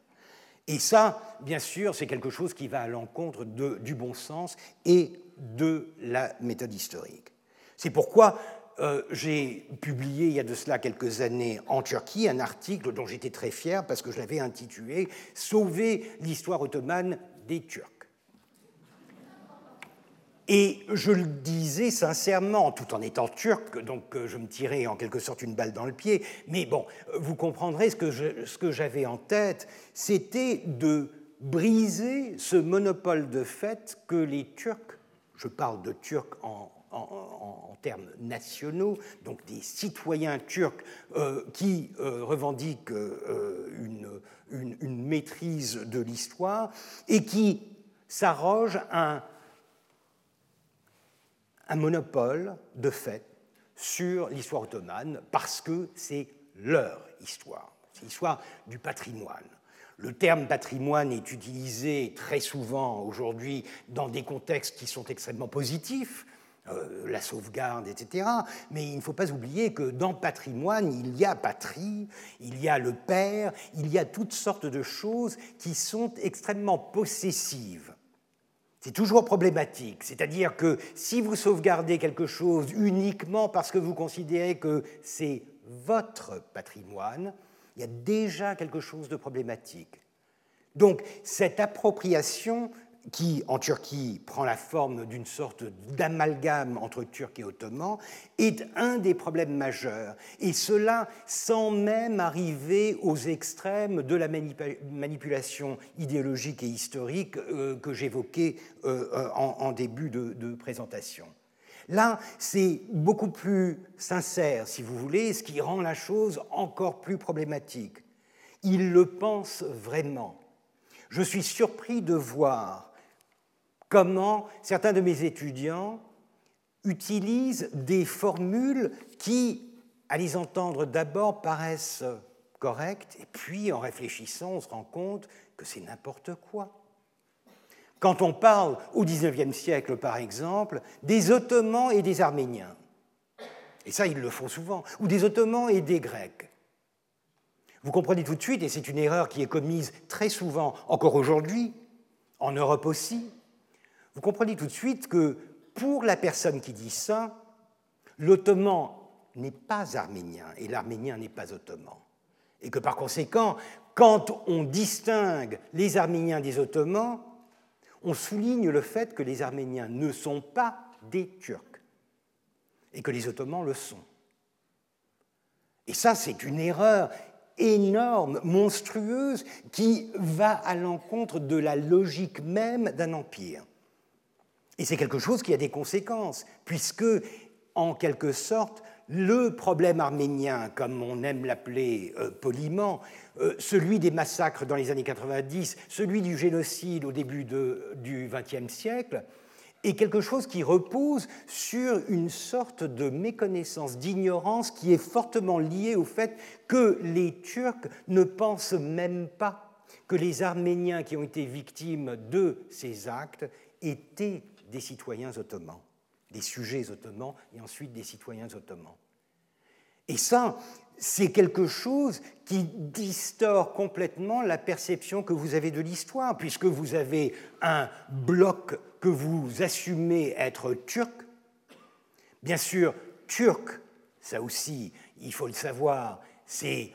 Et ça, bien sûr, c'est quelque chose qui va à l'encontre du bon sens et de la méthode historique. C'est pourquoi euh, j'ai publié il y a de cela quelques années en Turquie un article dont j'étais très fier parce que je l'avais intitulé Sauver l'histoire ottomane des Turcs. Et je le disais sincèrement, tout en étant turc, donc euh, je me tirais en quelque sorte une balle dans le pied, mais bon, vous comprendrez ce que j'avais en tête, c'était de briser ce monopole de fait que les Turcs, je parle de Turcs en, termes nationaux, donc des citoyens turcs euh, qui euh, revendiquent euh, une, une, maîtrise de l'histoire et qui s'arrogent un, un monopole de fait sur l'histoire ottomane parce que c'est leur histoire, c'est l'histoire du patrimoine. Le terme patrimoine est utilisé très souvent aujourd'hui dans des contextes qui sont extrêmement positifs, euh, la sauvegarde, etc. Mais il ne faut pas oublier que dans patrimoine, il y a patrie, il y a le père, il y a toutes sortes de choses qui sont extrêmement possessives. C'est toujours problématique, c'est-à-dire que si vous sauvegardez quelque chose uniquement parce que vous considérez que c'est votre patrimoine, il y a déjà quelque chose de problématique. Donc cette appropriation qui, en Turquie, prend la forme d'une sorte d'amalgame entre Turcs et Ottomans, est un des problèmes majeurs. Et cela sans même arriver aux extrêmes de la manipulation idéologique et historique euh, que j'évoquais euh, en, début de présentation. Là, c'est beaucoup plus sincère, si vous voulez, ce qui rend la chose encore plus problématique. Il le pense vraiment. Je suis surpris de voir comment certains de mes étudiants utilisent des formules qui, à les entendre d'abord, paraissent correctes, et puis en réfléchissant, on se rend compte que c'est n'importe quoi. Quand on parle au XIXe siècle, par exemple, des Ottomans et des Arméniens, et ça ils le font souvent, ou des Ottomans et des Grecs, vous comprenez tout de suite, et c'est une erreur qui est commise très souvent, encore aujourd'hui, en Europe aussi, vous comprenez tout de suite que pour la personne qui dit ça, l'ottoman n'est pas arménien et l'arménien n'est pas ottoman. Et que par conséquent, quand on distingue les Arméniens des Ottomans, on souligne le fait que les Arméniens ne sont pas des Turcs et que les Ottomans le sont. Et ça, c'est une erreur énorme, monstrueuse, qui va à l'encontre de la logique même d'un empire. Et c'est quelque chose qui a des conséquences, puisque, en quelque sorte, le problème arménien, comme on aime l'appeler euh, poliment, euh, celui des massacres dans les années 90, celui du génocide au début du XXe siècle, est quelque chose qui repose sur une sorte de méconnaissance, d'ignorance qui est fortement liée au fait que les Turcs ne pensent même pas que les Arméniens qui ont été victimes de ces actes étaient des citoyens ottomans, des sujets ottomans et ensuite des citoyens ottomans. Et ça, c'est quelque chose qui distord complètement la perception que vous avez de l'histoire, puisque vous avez un bloc que vous assumez être turc. Bien sûr, turc, ça aussi, il faut le savoir, c'est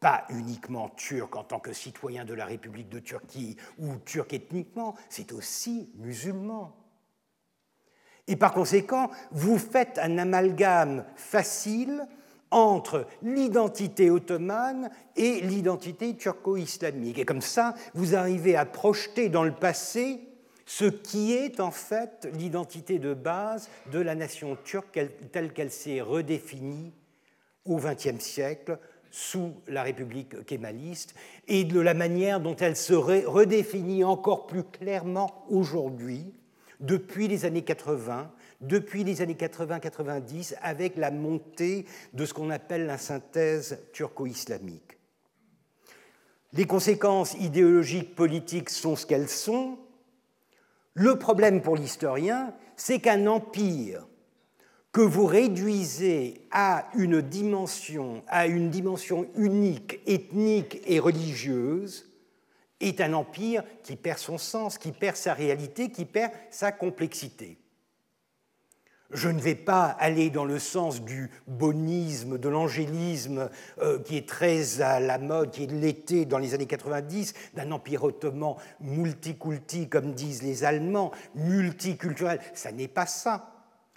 pas uniquement turc en tant que citoyen de la République de Turquie ou turc ethniquement, c'est aussi musulman. Et par conséquent, vous faites un amalgame facile entre l'identité ottomane et l'identité turco-islamique. Et comme ça, vous arrivez à projeter dans le passé ce qui est en fait l'identité de base de la nation turque telle qu'elle s'est redéfinie au XXe siècle sous la République kémaliste et de la manière dont elle se redéfinit encore plus clairement aujourd'hui depuis les années 80, depuis les années 80-90, avec la montée de ce qu'on appelle la synthèse turco-islamique. Les conséquences idéologiques, politiques sont ce qu'elles sont. Le problème pour l'historien, c'est qu'un empire que vous réduisez à une dimension, à une dimension unique, ethnique et religieuse, est un empire qui perd son sens, qui perd sa réalité, qui perd sa complexité. Je ne vais pas aller dans le sens du bonisme, de l'angélisme euh, qui est très à la mode, qui est l'été dans les années 90, d'un empire ottoman multiculti, comme disent les Allemands, multiculturel. Ça n'est pas ça.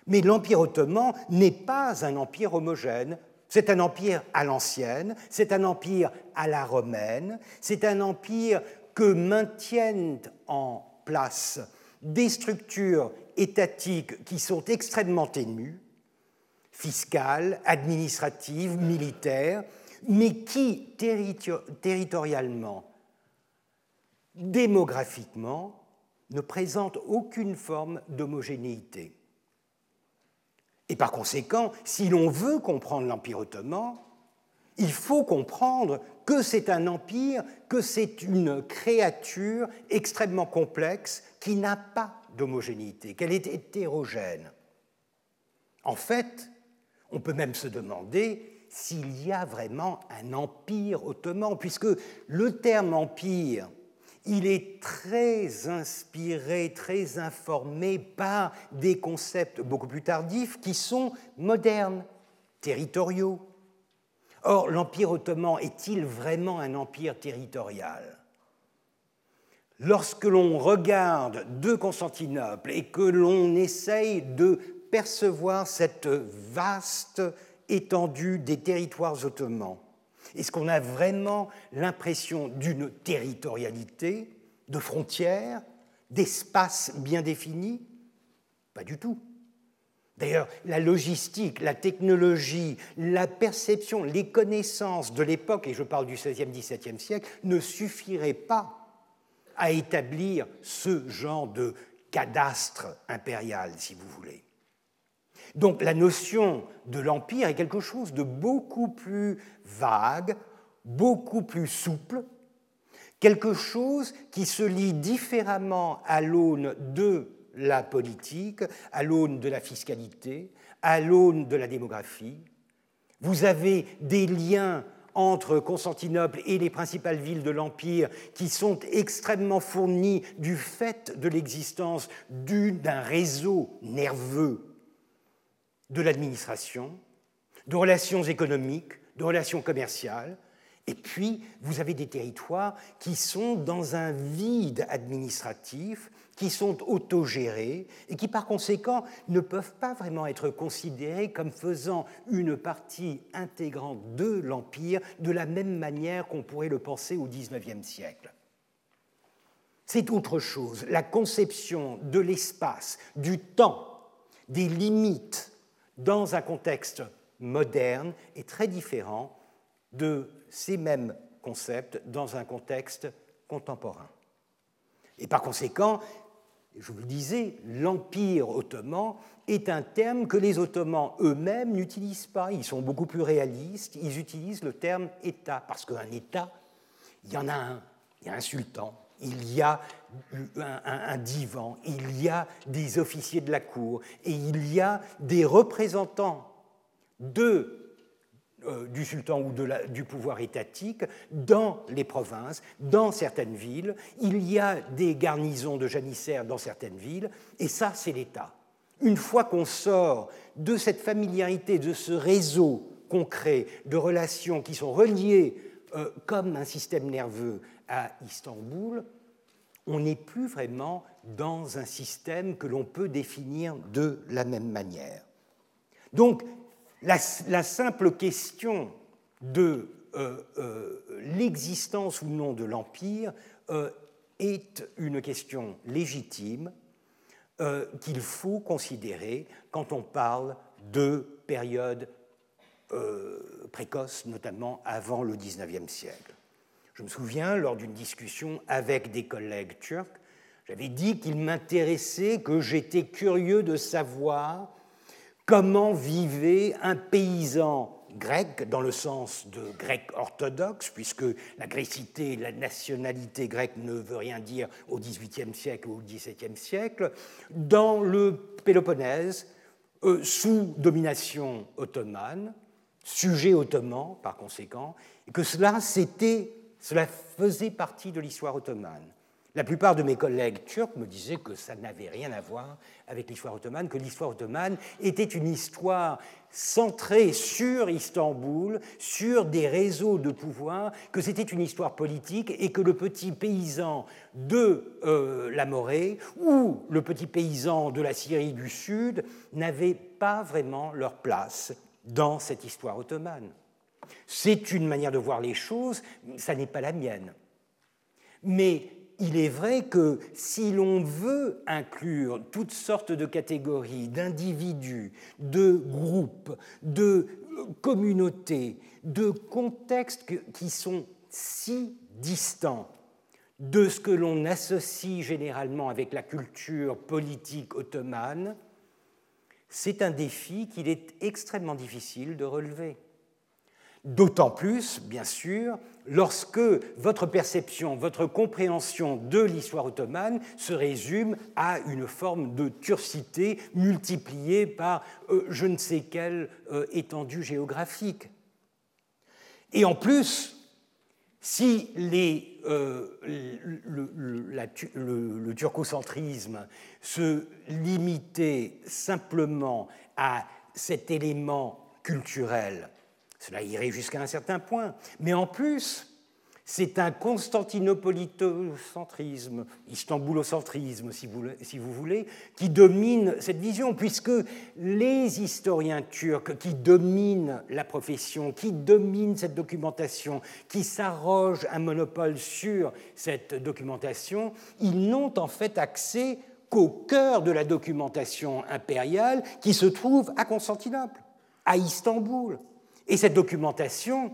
Mais l'empire ottoman n'est pas un empire homogène. C'est un empire à l'ancienne, c'est un empire à la romaine, c'est un empire que maintiennent en place des structures étatiques qui sont extrêmement ténues, fiscales, administratives, militaires, mais qui territorialement, démographiquement, ne présentent aucune forme d'homogénéité. Et par conséquent, si l'on veut comprendre l'Empire ottoman, il faut comprendre que c'est un empire, que c'est une créature extrêmement complexe qui n'a pas d'homogénéité, qu'elle est hétérogène. En fait, on peut même se demander s'il y a vraiment un empire ottoman, puisque le terme empire, il est très inspiré, très informé par des concepts beaucoup plus tardifs qui sont modernes, territoriaux, Or, l'Empire ottoman est-il vraiment un empire territorial? Lorsque l'on regarde de Constantinople et que l'on essaye de percevoir cette vaste étendue des territoires ottomans, est-ce qu'on a vraiment l'impression d'une territorialité, de frontières, d'espaces bien définis? Pas du tout. D'ailleurs, la logistique, la technologie, la perception, les connaissances de l'époque, et je parle du XVIe, XVIIe siècle, ne suffiraient pas à établir ce genre de cadastre impérial, si vous voulez. Donc la notion de l'empire est quelque chose de beaucoup plus vague, beaucoup plus souple, quelque chose qui se lie différemment à l'aune de la politique, à l'aune de la fiscalité, à l'aune de la démographie. Vous avez des liens entre Constantinople et les principales villes de l'Empire qui sont extrêmement fournis du fait de l'existence d'un réseau nerveux de l'administration, de relations économiques, de relations commerciales, et puis, vous avez des territoires qui sont dans un vide administratif, qui sont autogérés et qui, par conséquent, ne peuvent pas vraiment être considérés comme faisant une partie intégrante de l'Empire de la même manière qu'on pourrait le penser au XIXe siècle. C'est autre chose. La conception de l'espace, du temps, des limites dans un contexte moderne est très différent de ces mêmes concepts dans un contexte contemporain. Et par conséquent, je vous le disais, l'Empire ottoman est un terme que les Ottomans eux-mêmes n'utilisent pas. Ils sont beaucoup plus réalistes, ils utilisent le terme État, parce qu'un État, il y en a un, il y a un sultan, il y a un, divan, il y a des officiers de la cour, et il y a des représentants de euh, du sultan ou du pouvoir étatique dans les provinces, dans certaines villes. Il y a des garnisons de janissaires dans certaines villes, et ça, c'est l'État. Une fois qu'on sort de cette familiarité, de ce réseau concret de relations qui sont reliées euh, comme un système nerveux à Istanbul, on n'est plus vraiment dans un système que l'on peut définir de la même manière. Donc, la, simple question de euh, euh, l'existence ou non de l'Empire euh, est une question légitime qu'il faut considérer quand on parle de périodes précoces, notamment avant le XIXe siècle. Je me souviens, lors d'une discussion avec des collègues turcs, j'avais dit qu'il m'intéressait, que j'étais curieux de savoir comment vivait un paysan grec, dans le sens de grec orthodoxe, puisque la grécité, la nationalité grecque ne veut rien dire au XVIIIe siècle ou au XVIIe siècle, dans le Péloponnèse, euh, sous domination ottomane, sujet ottoman par conséquent, et que cela, cela faisait partie de l'histoire ottomane. La plupart de mes collègues turcs me disaient que ça n'avait rien à voir avec l'histoire ottomane, que l'histoire ottomane était une histoire centrée sur Istanbul, sur des réseaux de pouvoir, que c'était une histoire politique et que le petit paysan de euh, la Morée ou le petit paysan de la Syrie du Sud n'avaient pas vraiment leur place dans cette histoire ottomane. C'est une manière de voir les choses, ça n'est pas la mienne. Mais il est vrai que si l'on veut inclure toutes sortes de catégories, d'individus, de groupes, de communautés, de contextes qui sont si distants de ce que l'on associe généralement avec la culture politique ottomane, c'est un défi qu'il est extrêmement difficile de relever. D'autant plus, bien sûr, lorsque votre perception, votre compréhension de l'histoire ottomane se résume à une forme de turcité multipliée par euh, je ne sais quelle euh, étendue géographique. Et en plus, si euh, le turcocentrisme se limitait simplement à cet élément culturel, Cela irait jusqu'à un certain point. Mais en plus, c'est un constantinopolitocentrisme, istanbulocentrisme si vous, si vous voulez, qui domine cette vision, puisque les historiens turcs qui dominent la profession, qui dominent cette documentation, qui s'arrogent un monopole sur cette documentation, ils n'ont en fait accès qu'au cœur de la documentation impériale qui se trouve à Constantinople, à Istanbul. Et cette documentation,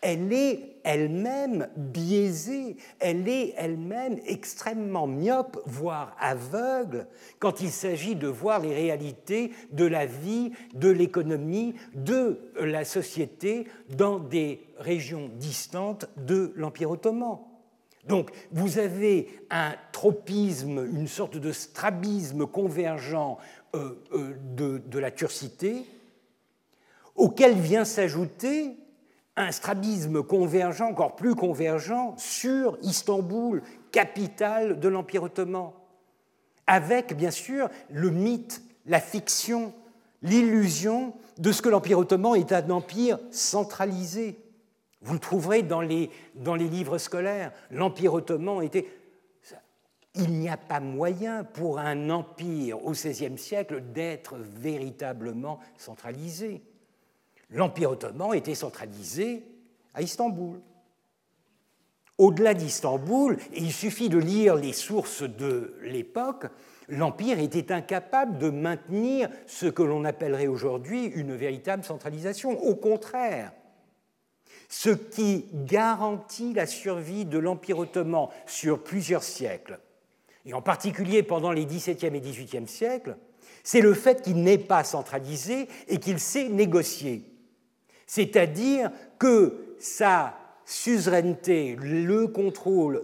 elle est elle-même biaisée, elle est elle-même extrêmement myope, voire aveugle, quand il s'agit de voir les réalités de la vie, de l'économie, de la société dans des régions distantes de l'Empire ottoman. Donc vous avez un tropisme, une sorte de strabisme convergent euh, euh, de, de la turcité, auquel vient s'ajouter un strabisme convergent, encore plus convergent, sur Istanbul, capitale de l'Empire ottoman, avec bien sûr le mythe, la fiction, l'illusion de ce que l'Empire ottoman est un empire centralisé. Vous le trouverez dans les, dans les livres scolaires. L'Empire ottoman était... Il n'y a pas moyen pour un empire au XVIe siècle d'être véritablement centralisé l'Empire ottoman était centralisé à Istanbul. Au-delà d'Istanbul, il suffit de lire les sources de l'époque, l'Empire était incapable de maintenir ce que l'on appellerait aujourd'hui une véritable centralisation. Au contraire, ce qui garantit la survie de l'Empire ottoman sur plusieurs siècles, et en particulier pendant les XVIIe et XVIIIe siècles, c'est le fait qu'il n'est pas centralisé et qu'il sait négocier c'est-à-dire que sa suzeraineté, le contrôle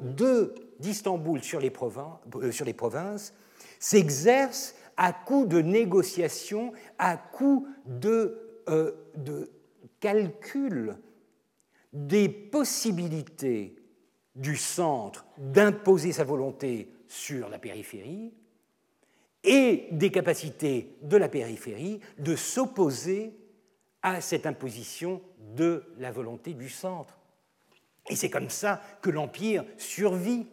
d'Istanbul sur, les provinces, euh, sur les provinces s'exerce à coup de négociations, à coup euh, de calcul des possibilités du centre d'imposer sa volonté sur la périphérie et des capacités de la périphérie de s'opposer à cette imposition de la volonté du centre. Et c'est comme ça que l'Empire survit.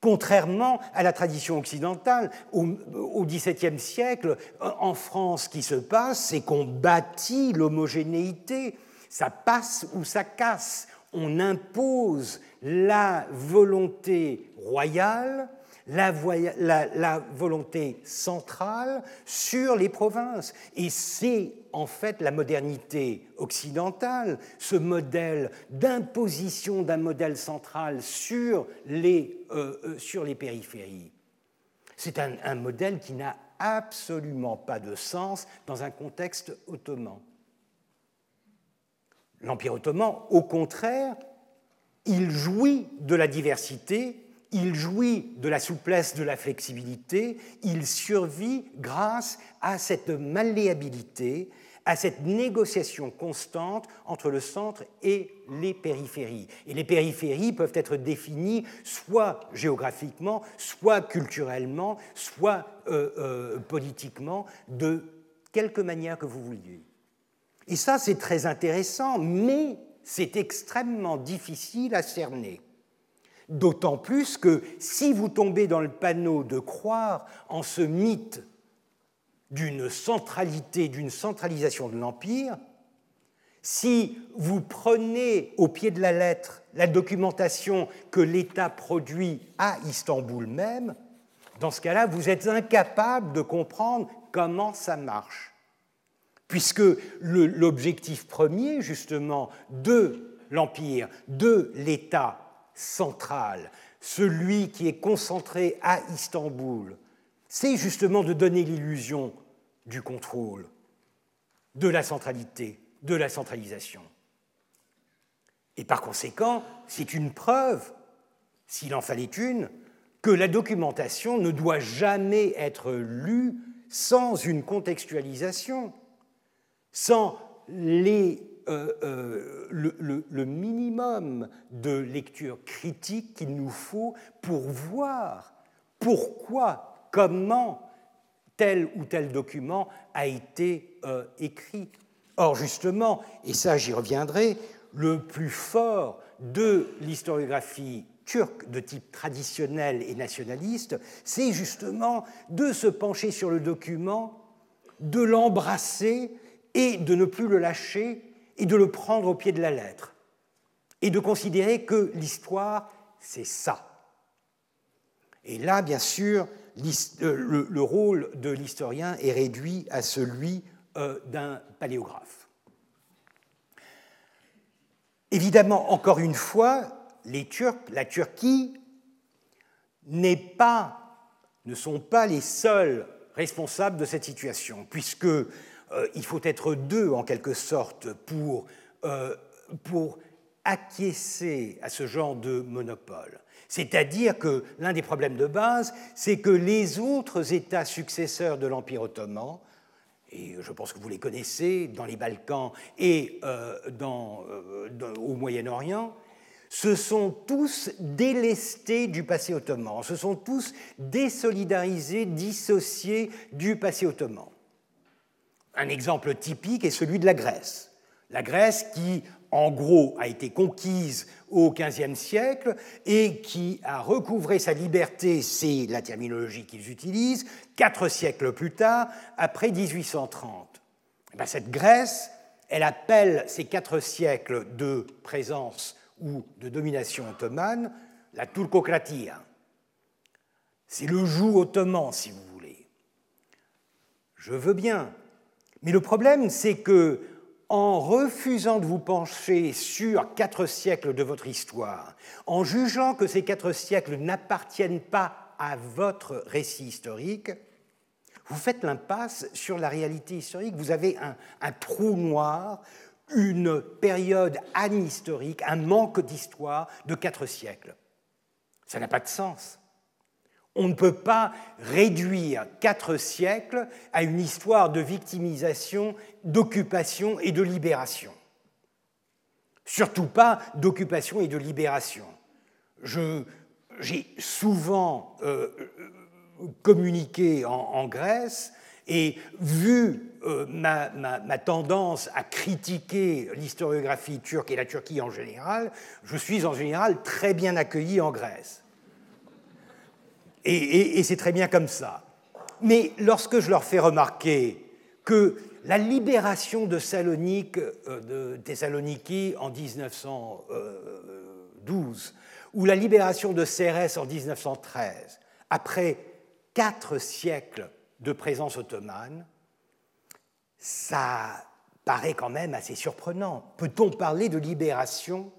Contrairement à la tradition occidentale, au XVIIe siècle, en France, ce qui se passe, c'est qu'on bâtit l'homogénéité. Ça passe ou ça casse. On impose la volonté royale la, volonté centrale sur les provinces. Et c'est en fait la modernité occidentale, ce modèle d'imposition d'un modèle central sur les, euh, euh, sur les périphéries. C'est un, un modèle qui n'a absolument pas de sens dans un contexte ottoman. L'Empire ottoman, au contraire, il jouit de la diversité il jouit de la souplesse, de la flexibilité, il survit grâce à cette malléabilité, à cette négociation constante entre le centre et les périphéries. Et les périphéries peuvent être définies soit géographiquement, soit culturellement, soit euh, euh, politiquement, de quelque manière que vous vouliez. Et ça, c'est très intéressant, mais c'est extrêmement difficile à cerner. D'autant plus que si vous tombez dans le panneau de croire en ce mythe d'une centralité, d'une centralisation de l'Empire, si vous prenez au pied de la lettre la documentation que l'État produit à Istanbul même, dans ce cas-là, vous êtes incapable de comprendre comment ça marche. Puisque l'objectif premier, justement, de l'Empire, de l'État central, celui qui est concentré à Istanbul, c'est justement de donner l'illusion du contrôle, de la centralité, de la centralisation. Et par conséquent, c'est une preuve, s'il en fallait une, que la documentation ne doit jamais être lue sans une contextualisation, sans les euh, euh, le, minimum de lecture critique qu'il nous faut pour voir pourquoi, comment tel ou tel document a été euh, écrit. Or, justement, et ça j'y reviendrai, le plus fort de l'historiographie turque de type traditionnel et nationaliste, c'est justement de se pencher sur le document, de l'embrasser et de ne plus le lâcher et de le prendre au pied de la lettre, et de considérer que l'histoire, c'est ça. Et là, bien sûr, euh, le, rôle de l'historien est réduit à celui euh, d'un paléographe. Évidemment, encore une fois, les Turcs, la Turquie pas, ne sont pas les seuls responsables de cette situation, puisque euh, il faut être deux en quelque sorte pour, pour acquiescer à ce genre de monopole. C'est-à-dire que l'un des problèmes de base, c'est que les autres États successeurs de l'Empire ottoman, et je pense que vous les connaissez, dans les Balkans et euh, euh, au Moyen-Orient, se sont tous délestés du passé ottoman, se sont tous désolidarisés, dissociés du passé ottoman. Un exemple typique est celui de la Grèce. La Grèce qui, en gros, a été conquise au XVe siècle et qui a recouvré sa liberté, c'est la terminologie qu'ils utilisent, quatre siècles plus tard, après 1830. Eh ben, cette Grèce, elle appelle ces quatre siècles de présence ou de domination ottomane la turcocratie. C'est le joug ottoman, si vous voulez. Je veux bien. Mais le problème, c'est que en refusant de vous pencher sur quatre siècles de votre histoire, en jugeant que ces quatre siècles n'appartiennent pas à votre récit historique, vous faites l'impasse sur la réalité historique. Vous avez un, un trou noir, une période anhistorique, un manque d'histoire de quatre siècles. Ça n'a pas de sens. On ne peut pas réduire quatre siècles à une histoire de victimisation, d'occupation et de libération. Surtout pas d'occupation et de libération. J'ai souvent euh, communiqué en, Grèce et vu euh, ma, ma, tendance à critiquer l'historiographie turque et la Turquie en général, je suis en général très bien accueilli en Grèce. Et, c'est très bien comme ça. Mais lorsque je leur fais remarquer que la libération de, Salonique, euh, de Thessaloniki en 1912 ou la libération de Cérès en 1913, après quatre siècles de présence ottomane, ça paraît quand même assez surprenant. Peut-on parler de libération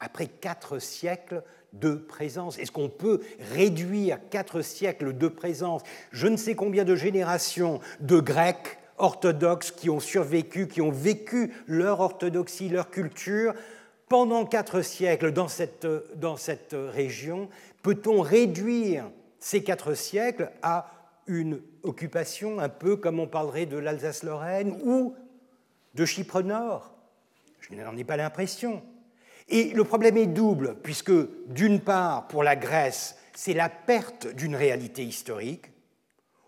après quatre siècles de présence. Est-ce qu'on peut réduire quatre siècles de présence, je ne sais combien de générations de Grecs orthodoxes qui ont survécu, qui ont vécu leur orthodoxie, leur culture, pendant quatre siècles dans cette, dans cette région. Peut-on réduire ces quatre siècles à une occupation un peu comme on parlerait de l'Alsace-Lorraine ou de Chypre Nord Je n'en ai pas l'impression. Et le problème est double, puisque d'une part, pour la Grèce, c'est la perte d'une réalité historique,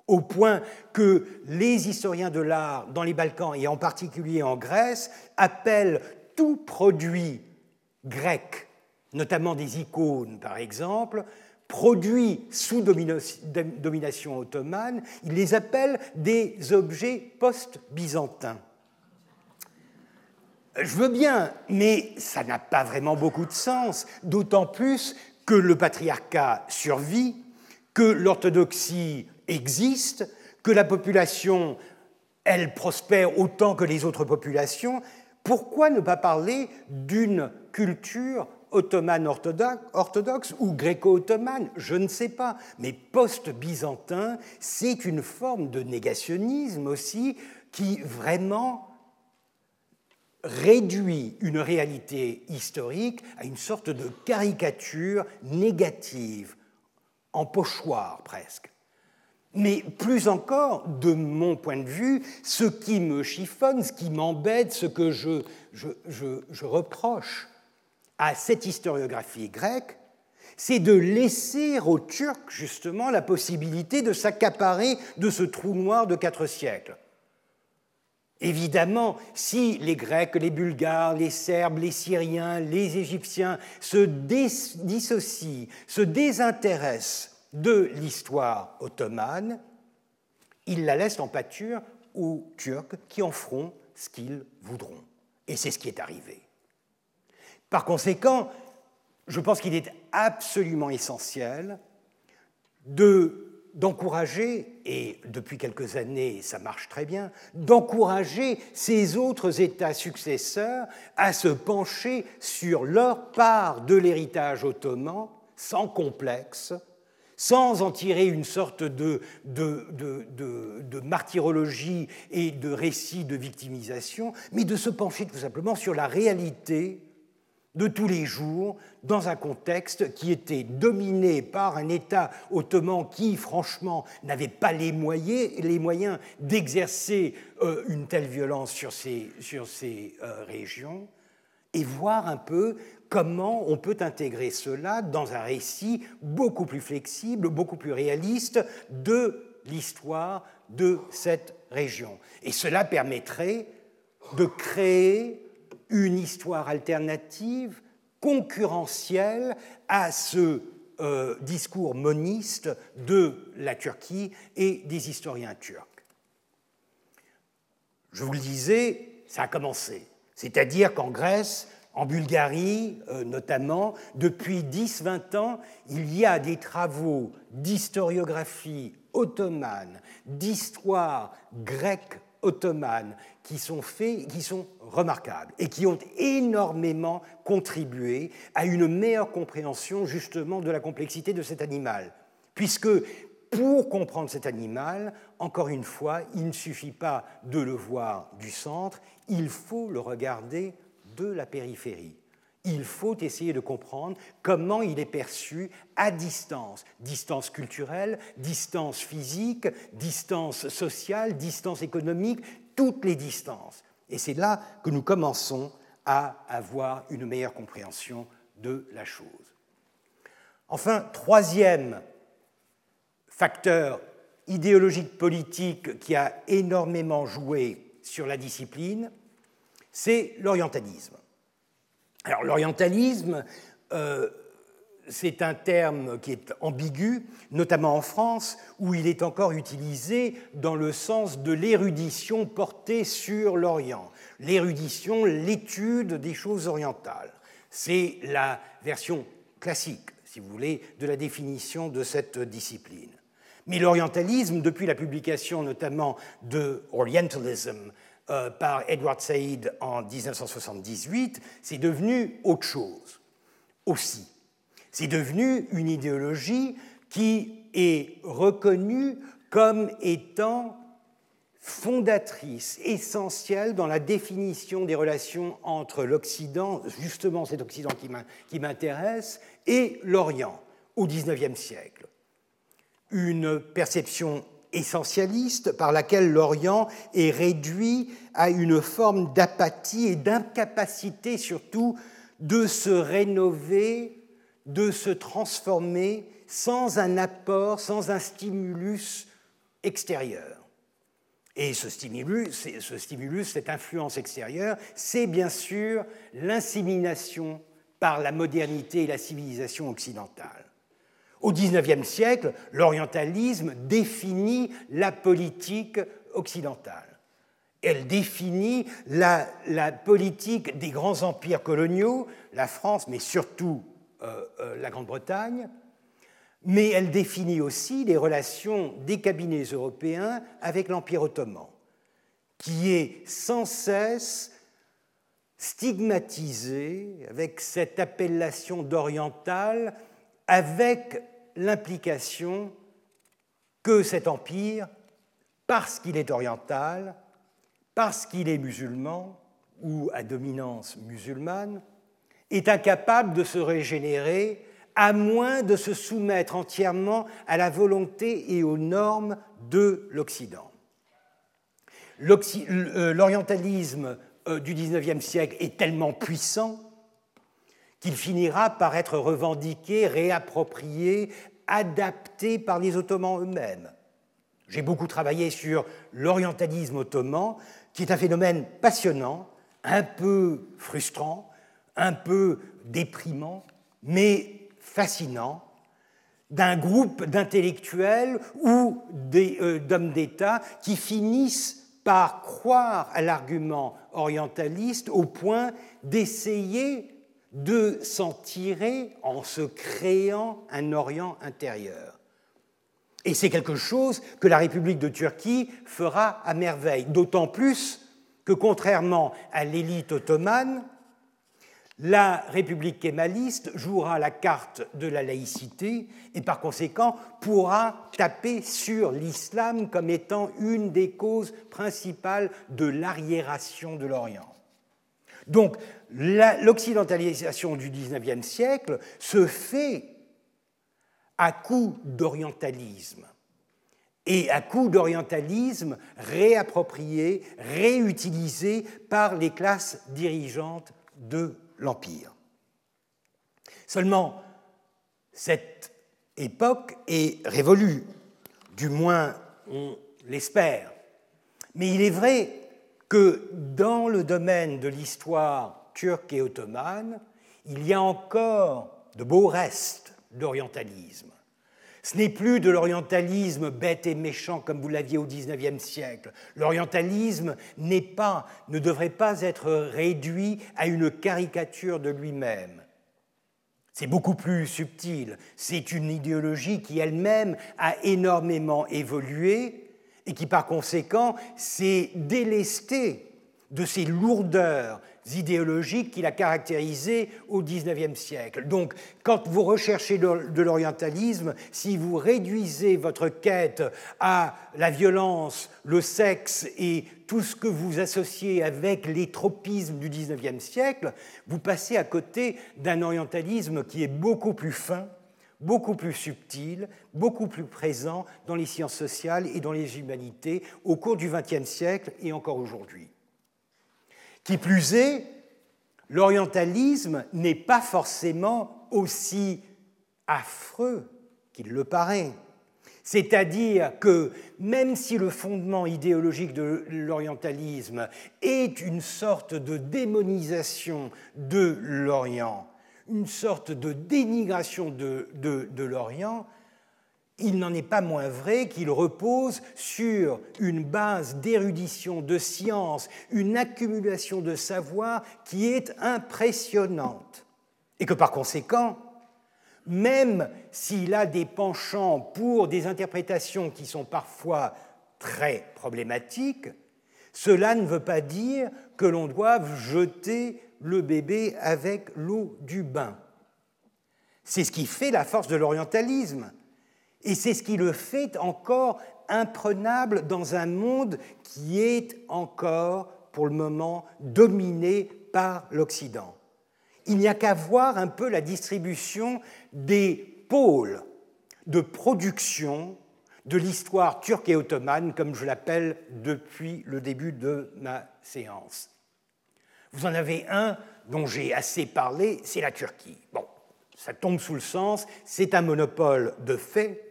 au point que les historiens de l'art dans les Balkans, et en particulier en Grèce, appellent tout produit grec, notamment des icônes par exemple, produit sous domination ottomane, ils les appellent des objets post-byzantins. Je veux bien, mais ça n'a pas vraiment beaucoup de sens, d'autant plus que le patriarcat survit, que l'orthodoxie existe, que la population, elle prospère autant que les autres populations. Pourquoi ne pas parler d'une culture ottomane orthodoxe, ou gréco-ottomane, je ne sais pas, mais post-byzantin, c'est une forme de négationnisme aussi qui vraiment réduit une réalité historique à une sorte de caricature négative, en pochoir presque. Mais plus encore, de mon point de vue, ce qui me chiffonne, ce qui m'embête, ce que je, reproche à cette historiographie grecque, c'est de laisser aux Turcs justement la possibilité de s'accaparer de ce trou noir de quatre siècles. Évidemment, si les Grecs, les Bulgares, les Serbes, les Syriens, les Égyptiens se dissocient, se désintéressent de l'histoire ottomane, ils la laissent en pâture aux Turcs qui en feront ce qu'ils voudront. Et c'est ce qui est arrivé. Par conséquent, je pense qu'il est absolument essentiel de d'encourager, et depuis quelques années ça marche très bien, d'encourager ces autres États successeurs à se pencher sur leur part de l'héritage ottoman sans complexe, sans en tirer une sorte de, de, de, martyrologie et de récit de victimisation, mais de se pencher tout simplement sur la réalité de tous les jours dans un contexte qui était dominé par un État ottoman qui, franchement, n'avait pas les moyens, les moyens d'exercer euh, une telle violence sur ces, sur ces euh, régions, et voir un peu comment on peut intégrer cela dans un récit beaucoup plus flexible, beaucoup plus réaliste de l'histoire de cette région. Et cela permettrait de créer une histoire alternative, concurrentielle à ce euh, discours moniste de la Turquie et des historiens turcs. Je vous le disais, ça a commencé. C'est-à-dire qu'en Grèce, en Bulgarie euh, notamment, depuis 10-20 ans, il y a des travaux d'historiographie ottomane, d'histoire grecque ottomane qui sont faits, qui sont remarquables et qui ont énormément contribué à une meilleure compréhension justement de la complexité de cet animal. Puisque pour comprendre cet animal, encore une fois, il ne suffit pas de le voir du centre, il faut le regarder de la périphérie. Il faut essayer de comprendre comment il est perçu à distance, distance culturelle, distance physique, distance sociale, distance économique, toutes les distances. Et c'est là que nous commençons à avoir une meilleure compréhension de la chose. Enfin, troisième facteur idéologique politique qui a énormément joué sur la discipline, c'est l'orientalisme. Alors l'orientalisme, euh, c'est un terme qui est ambigu, notamment en France, où il est encore utilisé dans le sens de l'érudition portée sur l'Orient. L'érudition, l'étude des choses orientales. C'est la version classique, si vous voulez, de la définition de cette discipline. Mais l'orientalisme, depuis la publication notamment de Orientalism euh, par Edward Said en 1978, c'est devenu autre chose aussi. C'est devenu une idéologie qui est reconnue comme étant fondatrice, essentielle dans la définition des relations entre l'Occident, justement cet Occident qui m'intéresse, et l'Orient au XIXe siècle. Une perception essentialiste par laquelle l'Orient est réduit à une forme d'apathie et d'incapacité surtout de se rénover de se transformer sans un apport, sans un stimulus extérieur. Et ce stimulus, ce stimulus, cette influence extérieure, c'est bien sûr l'insémination par la modernité et la civilisation occidentale. Au XIXe siècle, l'orientalisme définit la politique occidentale. Elle définit la, politique des grands empires coloniaux, la France, mais surtout la Grande-Bretagne, mais elle définit aussi les relations des cabinets européens avec l'Empire ottoman, qui est sans cesse stigmatisé avec cette appellation d'oriental, avec l'implication que cet empire, parce qu'il est oriental, parce qu'il est musulman ou à dominance musulmane, est incapable de se régénérer à moins de se soumettre entièrement à la volonté et aux normes de l'Occident. Euh, l'orientalisme euh, du XIXe siècle est tellement puissant qu'il finira par être revendiqué, réapproprié, adapté par les Ottomans eux-mêmes. J'ai beaucoup travaillé sur l'orientalisme ottoman, qui est un phénomène passionnant, un peu frustrant, un peu déprimant, mais fascinant, d'un groupe d'intellectuels ou euh, d'hommes d'État qui finissent par croire à l'argument orientaliste au point d'essayer de s'en tirer en se créant un Orient intérieur. Et c'est quelque chose que la République de Turquie fera à merveille, d'autant plus que contrairement à l'élite ottomane, la République kémaliste jouera la carte de la laïcité et par conséquent pourra taper sur l'islam comme étant une des causes principales de l'arriération de l'Orient. Donc l'occidentalisation du XIXe siècle se fait à coup d'orientalisme et à coup d'orientalisme réapproprié, réutilisé par les classes dirigeantes de l'Empire. Seulement, cette époque est révolue, du moins on l'espère. Mais il est vrai que dans le domaine de l'histoire turque et ottomane, il y a encore de beaux restes d'orientalisme. Ce n'est plus de l'orientalisme bête et méchant comme vous l'aviez au XIXe siècle. L'orientalisme n'est pas, ne devrait pas être réduit à une caricature de lui-même. C'est beaucoup plus subtil. C'est une idéologie qui elle-même a énormément évolué et qui par conséquent s'est délestée de ces lourdeurs idéologiques qui l'a caractérisé au XIXe siècle. Donc, quand vous recherchez de l'orientalisme, si vous réduisez votre quête à la violence, le sexe et tout ce que vous associez avec les tropismes du XIXe siècle, vous passez à côté d'un orientalisme qui est beaucoup plus fin, beaucoup plus subtil, beaucoup plus présent dans les sciences sociales et dans les humanités au cours du XXe siècle et encore aujourd'hui. Qui plus est, l'orientalisme n'est pas forcément aussi affreux qu'il le paraît. C'est-à-dire que même si le fondement idéologique de l'orientalisme est une sorte de démonisation de l'Orient, une sorte de dénigration de, l'Orient, il n'en est pas moins vrai qu'il repose sur une base d'érudition, de science, une accumulation de savoir qui est impressionnante. Et que par conséquent, même s'il a des penchants pour des interprétations qui sont parfois très problématiques, cela ne veut pas dire que l'on doive jeter le bébé avec l'eau du bain. C'est ce qui fait la force de l'orientalisme et c'est ce qui le fait encore imprenable dans un monde qui est encore, pour le moment, dominé par l'Occident. Il n'y a qu'à voir un peu la distribution des pôles de production de l'histoire turque et ottomane, comme je l'appelle depuis le début de ma séance. Vous en avez un dont j'ai assez parlé, c'est la Turquie. Bon, ça tombe sous le sens, c'est un monopole de fait,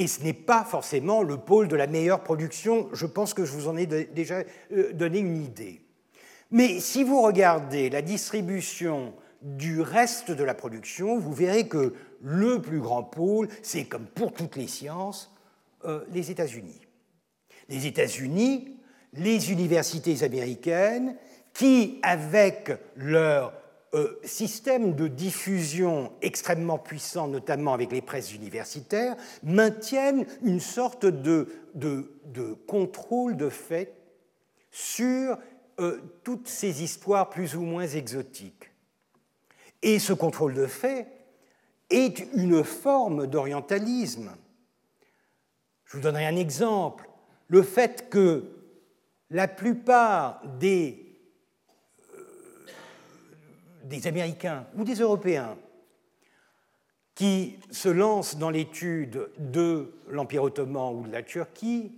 et ce n'est pas forcément le pôle de la meilleure production. Je pense que je vous en ai déjà euh, donné une idée. Mais si vous regardez la distribution du reste de la production, vous verrez que le plus grand pôle, c'est comme pour toutes les sciences, euh, les États-Unis. Les États-Unis, les universités américaines, qui, avec leur euh, système de diffusion extrêmement puissant, notamment avec les presses universitaires, maintiennent une sorte de, contrôle de fait sur euh, toutes ces histoires plus ou moins exotiques. Et ce contrôle de fait est une forme d'orientalisme. Je vous donnerai un exemple. Le fait que la plupart des des Américains ou des Européens qui se lancent dans l'étude de l'Empire ottoman ou de la Turquie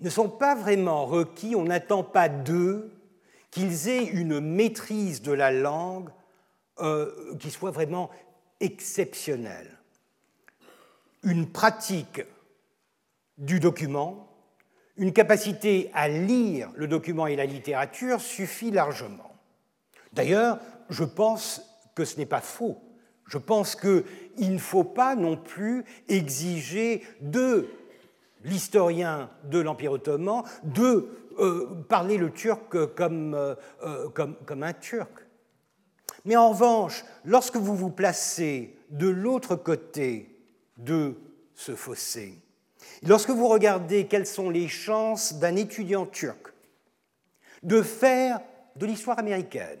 ne sont pas vraiment requis, on n'attend pas d'eux qu'ils aient une maîtrise de la langue euh, qui soit vraiment exceptionnelle. Une pratique du document, une capacité à lire le document et la littérature suffit largement. D'ailleurs, je pense que ce n'est pas faux. Je pense qu'il ne faut pas non plus exiger de l'historien de l'Empire ottoman de euh, parler le turc euh, euh, comme un turc. Mais en revanche, lorsque vous vous placez de l'autre côté de ce fossé, lorsque vous regardez quelles sont les chances d'un étudiant turc de faire de l'histoire américaine,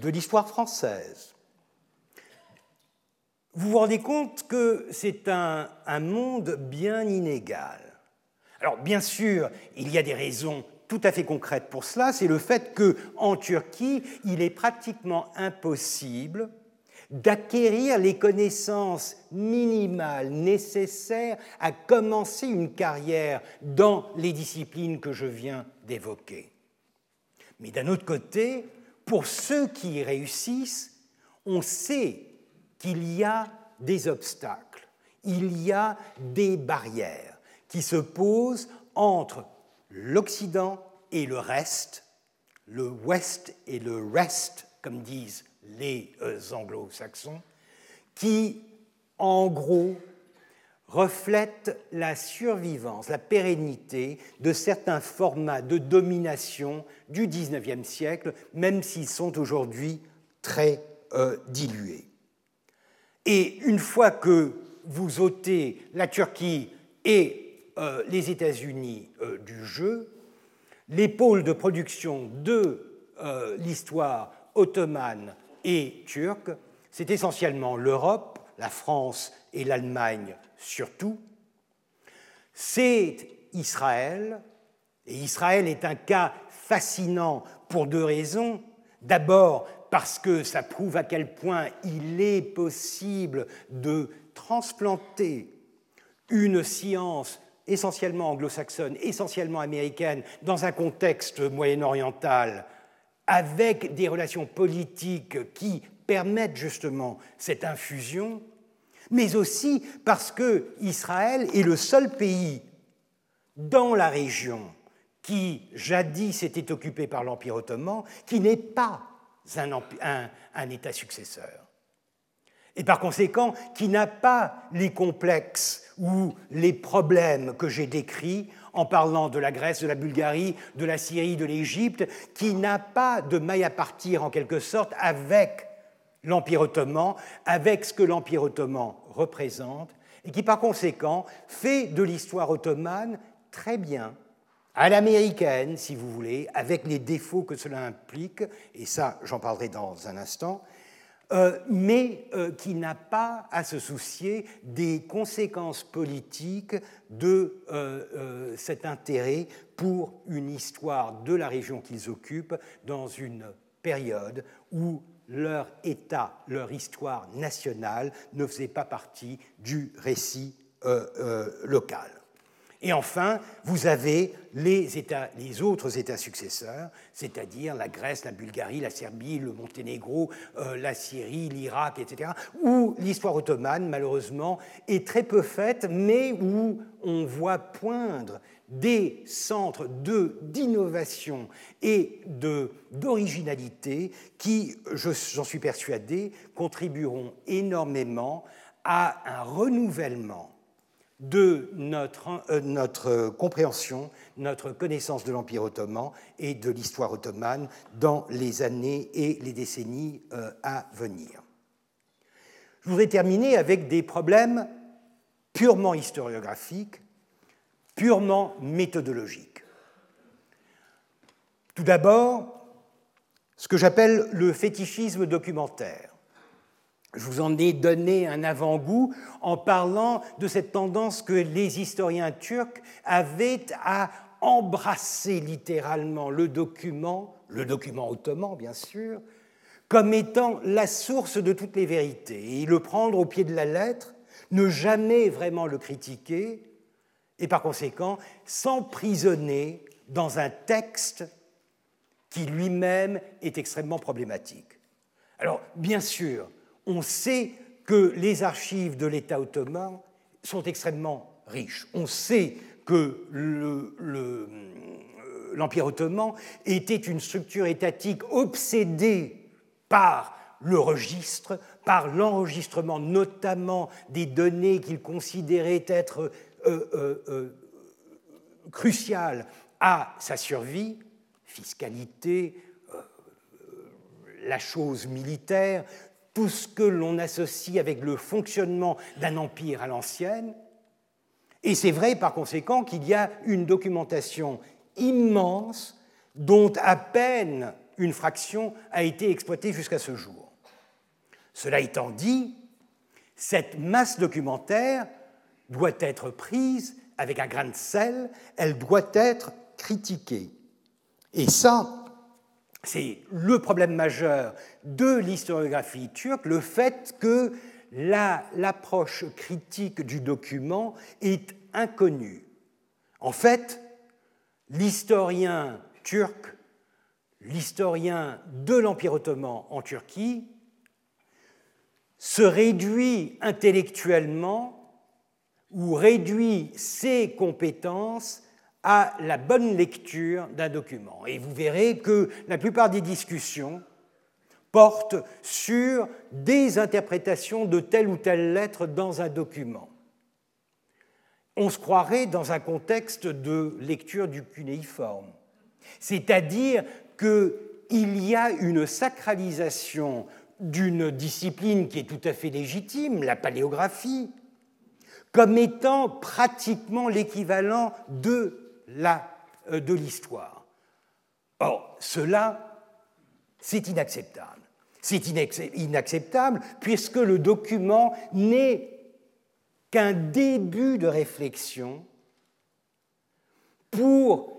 de l'histoire française, vous vous rendez compte que c'est un, un, monde bien inégal. Alors bien sûr, il y a des raisons tout à fait concrètes pour cela, c'est le fait qu'en Turquie, il est pratiquement impossible d'acquérir les connaissances minimales nécessaires à commencer une carrière dans les disciplines que je viens d'évoquer. Mais d'un autre côté, pour ceux qui y réussissent, on sait qu'il y a des obstacles, il y a des barrières qui se posent entre l'Occident et le reste, le West et le reste, comme disent les euh, anglo-saxons, qui, en gros, reflètent la survivance, la pérennité de certains formats de domination du XIXe siècle, même s'ils sont aujourd'hui très euh, dilués. Et une fois que vous ôtez la Turquie et euh, les États-Unis euh, du jeu, les de production de l'histoire ottomane et turque, c'est essentiellement l'Europe, la France et l'Allemagne surtout. C'est Israël, et Israël est un cas fascinant pour deux raisons. D'abord parce que ça prouve à quel point il est possible de transplanter une science essentiellement anglo-saxonne, essentiellement américaine, dans un contexte moyen-oriental, avec des relations politiques qui permettent justement cette infusion, mais aussi parce que Israël est le seul pays dans la région qui jadis était occupé par l'Empire ottoman, qui n'est pas un, État successeur. Et par conséquent, qui n'a pas les complexes ou les problèmes que j'ai décrits en parlant de la Grèce, de la Bulgarie, de la Syrie, de l'Égypte, qui n'a pas de maille à partir en quelque sorte avec l'Empire ottoman, avec ce que l'Empire ottoman représente, et qui par conséquent fait de l'histoire ottomane très bien à l'américaine, si vous voulez, avec les défauts que cela implique, et ça j'en parlerai dans un instant, euh, mais euh, qui n'a pas à se soucier des conséquences politiques de euh, cet intérêt pour une histoire de la région qu'ils occupent dans une période où leur État, leur histoire nationale ne faisait pas partie du récit local. Et enfin, vous avez les, autres États successeurs, c'est-à-dire la Grèce, la Bulgarie, la Serbie, le Monténégro, euh, la Syrie, l'Irak, etc., où l'histoire ottomane, malheureusement, est très peu faite, mais où on voit poindre des centres d'innovation et d'originalité qui, j'en suis persuadé, contribueront énormément à un renouvellement de notre, euh, notre, compréhension, notre connaissance de l'Empire ottoman et de l'histoire ottomane dans les années et les décennies euh, à venir. Je voudrais terminer avec des problèmes purement historiographiques, purement méthodologiques. Tout d'abord, ce que j'appelle le fétichisme documentaire. Je vous en ai donné un avant-goût en parlant de cette tendance que les historiens turcs avaient à embrasser littéralement le document, le document ottoman bien sûr, comme étant la source de toutes les vérités, et le prendre au pied de la lettre, ne jamais vraiment le critiquer, et par conséquent s'emprisonner dans un texte qui lui-même est extrêmement problématique. Alors, bien sûr, on sait que les archives de l'État ottoman sont extrêmement riche. On sait que l'Empire ottoman était une structure étatique obsédée par le registre, par l'enregistrement notamment des données qu'il considérait être euh, euh, euh, cruciales à sa survie, fiscalité, la chose militaire, tout ce que l'on associe avec le fonctionnement d'un empire à l'ancienne. Et c'est vrai par conséquent qu'il y a une documentation immense dont à peine une fraction a été exploitée jusqu'à ce jour. Cela étant dit, cette masse documentaire doit être prise avec un grain de sel, elle doit être critiquée. Et ça, c'est le problème majeur de l'historiographie turque, le fait que l'approche critique du document est inconnue. En fait, l'historien turc, l'historien de l'Empire ottoman en Turquie, se réduit intellectuellement ou réduit ses compétences à la bonne lecture d'un document. Et vous verrez que la plupart des discussions portent sur des interprétations de telle ou telle lettre dans un document. On se croirait dans un contexte de lecture du cunéiforme, c'est-à-dire qu'il y a une sacralisation d'une discipline qui est tout à fait légitime, la paléographie, comme étant pratiquement l'équivalent de euh, l'histoire. Or, cela, c'est inacceptable. C'est inacceptable puisque le document n'est qu'un début de réflexion pour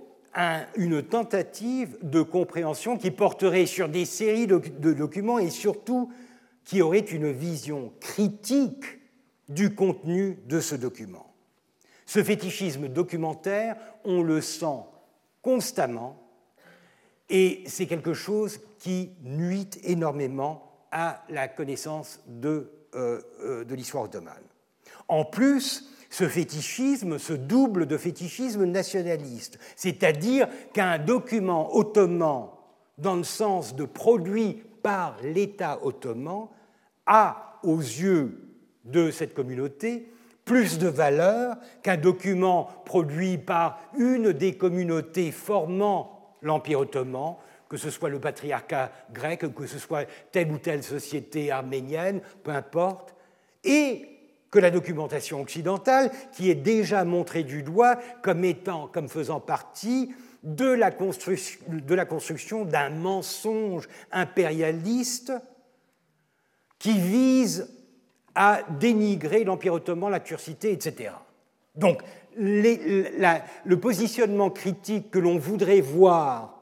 une tentative de compréhension qui porterait sur des séries de, documents et surtout qui aurait une vision critique du contenu de ce document. Ce fétichisme documentaire, on le sent constamment et c'est quelque chose qui nuit énormément à la connaissance de, euh, euh, de l'histoire ottomane. En plus, ce fétichisme ce double de fétichisme nationaliste, c'est-à-dire qu'un document ottoman, dans le sens de produit par l'État ottoman, a, aux yeux de cette communauté, plus de valeur qu'un document produit par une des communautés formant l'Empire ottoman, que ce soit le patriarcat grec, que ce soit telle ou telle société arménienne, peu importe, et que la documentation occidentale, qui est déjà montrée du doigt comme étant, comme faisant partie de la construction d'un mensonge impérialiste qui vise à dénigrer l'Empire ottoman, la turcité, etc. Donc, le positionnement critique que l'on voudrait voir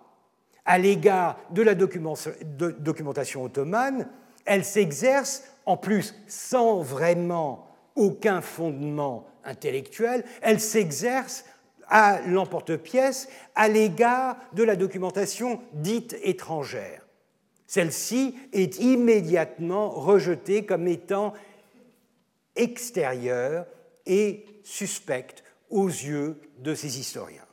à l'égard de la documentation ottomane, elle s'exerce en plus sans vraiment aucun fondement intellectuel, elle s'exerce à l'emporte-pièce à l'égard de la documentation dite étrangère. Celle-ci est immédiatement rejetée comme étant extérieure et suspecte aux yeux de ces historiens.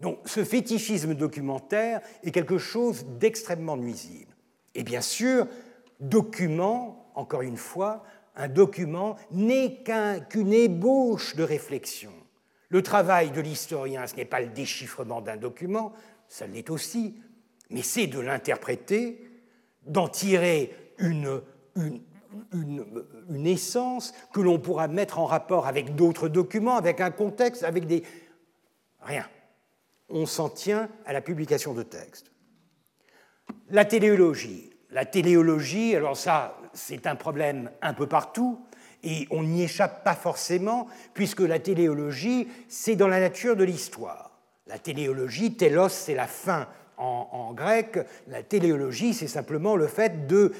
Donc ce fétichisme documentaire est quelque chose d'extrêmement nuisible. Et bien sûr, document, encore une fois, un document n'est qu'une ébauche de réflexion. Le travail de l'historien, ce n'est pas le déchiffrement d'un document, ça l'est aussi, mais c'est de l'interpréter, d'en tirer une, une, une, essence que l'on pourra mettre en rapport avec d'autres documents, avec un contexte, avec des... Rien. On s'en tient à la publication de textes. La téléologie. La téléologie, alors ça, c'est un problème un peu partout, et on n'y échappe pas forcément, puisque la téléologie, c'est dans la nature de l'histoire. La téléologie, télos, c'est la fin en, en, grec. La téléologie, c'est simplement le fait de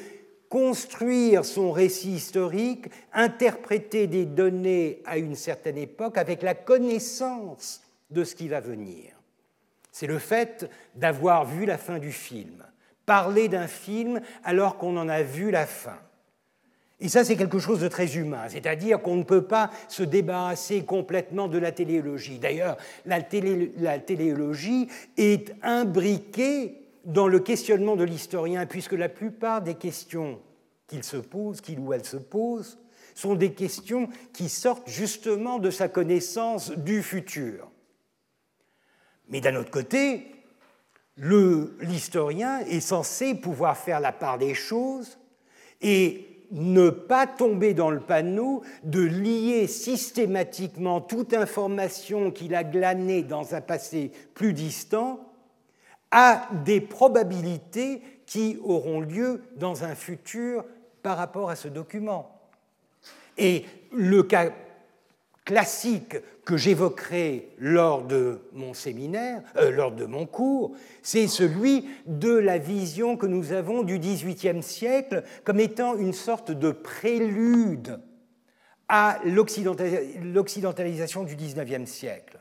construire son récit historique, interpréter des données à une certaine époque avec la connaissance de ce qui va venir. C'est le fait d'avoir vu la fin du film, parler d'un film alors qu'on en a vu la fin. Et ça, c'est quelque chose de très humain, c'est-à-dire qu'on ne peut pas se débarrasser complètement de la téléologie. D'ailleurs, la, téléologie est imbriquée dans le questionnement de l'historien, puisque la plupart des questions qu'il se pose, qu'il ou elle se pose, sont des questions qui sortent justement de sa connaissance du futur. Mais d'un autre côté, l'historien est censé pouvoir faire la part des choses et ne pas tomber dans le panneau de lier systématiquement toute information qu'il a glanée dans un passé plus distant à des probabilités qui auront lieu dans un futur par rapport à ce document. Et le cas classique que j'évoquerai lors de mon séminaire, euh, lors de mon cours, c'est celui de la vision que nous avons du XVIIIe siècle comme étant une sorte de prélude à l'occidentalisation du XIXe siècle.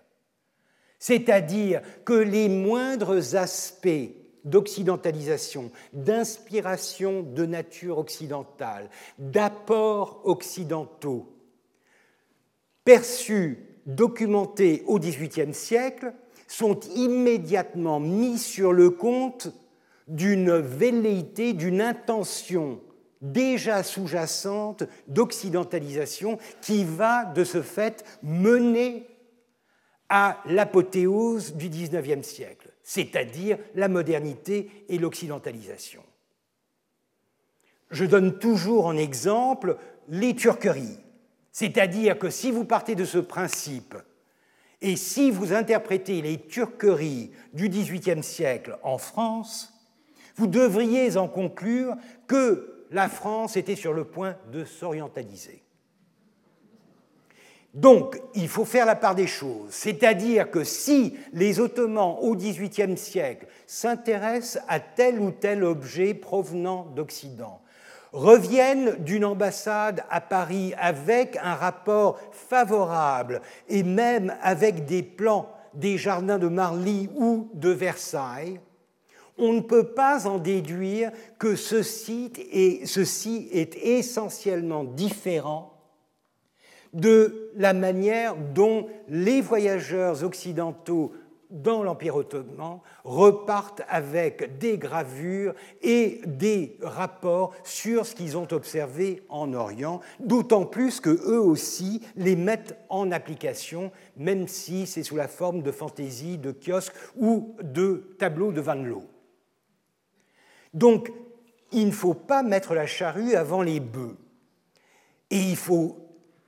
C'est-à-dire que les moindres aspects d'occidentalisation, d'inspiration de nature occidentale, d'apports occidentaux, perçus, documentés au XVIIIe siècle, sont immédiatement mis sur le compte d'une velléité, d'une intention déjà sous-jacente d'occidentalisation qui va de ce fait mener à l'apothéose du XIXe siècle, c'est-à-dire la modernité et l'occidentalisation. Je donne toujours en exemple les turqueries. C'est-à-dire que si vous partez de ce principe et si vous interprétez les turqueries du XVIIIe siècle en France, vous devriez en conclure que la France était sur le point de s'orientaliser. Donc, il faut faire la part des choses, c'est-à-dire que si les Ottomans au XVIIIe siècle s'intéressent à tel ou tel objet provenant d'Occident, reviennent d'une ambassade à Paris avec un rapport favorable et même avec des plans des jardins de Marly ou de Versailles, on ne peut pas en déduire que ceci est, ceci est essentiellement différent de la manière dont les voyageurs occidentaux dans l'Empire ottoman repartent avec des gravures et des rapports sur ce qu'ils ont observé en Orient, d'autant plus que eux aussi les mettent en application, même si c'est sous la forme de fantaisies, de kiosques ou de tableaux de Van Loo. Donc, il ne faut pas mettre la charrue avant les bœufs. Et il faut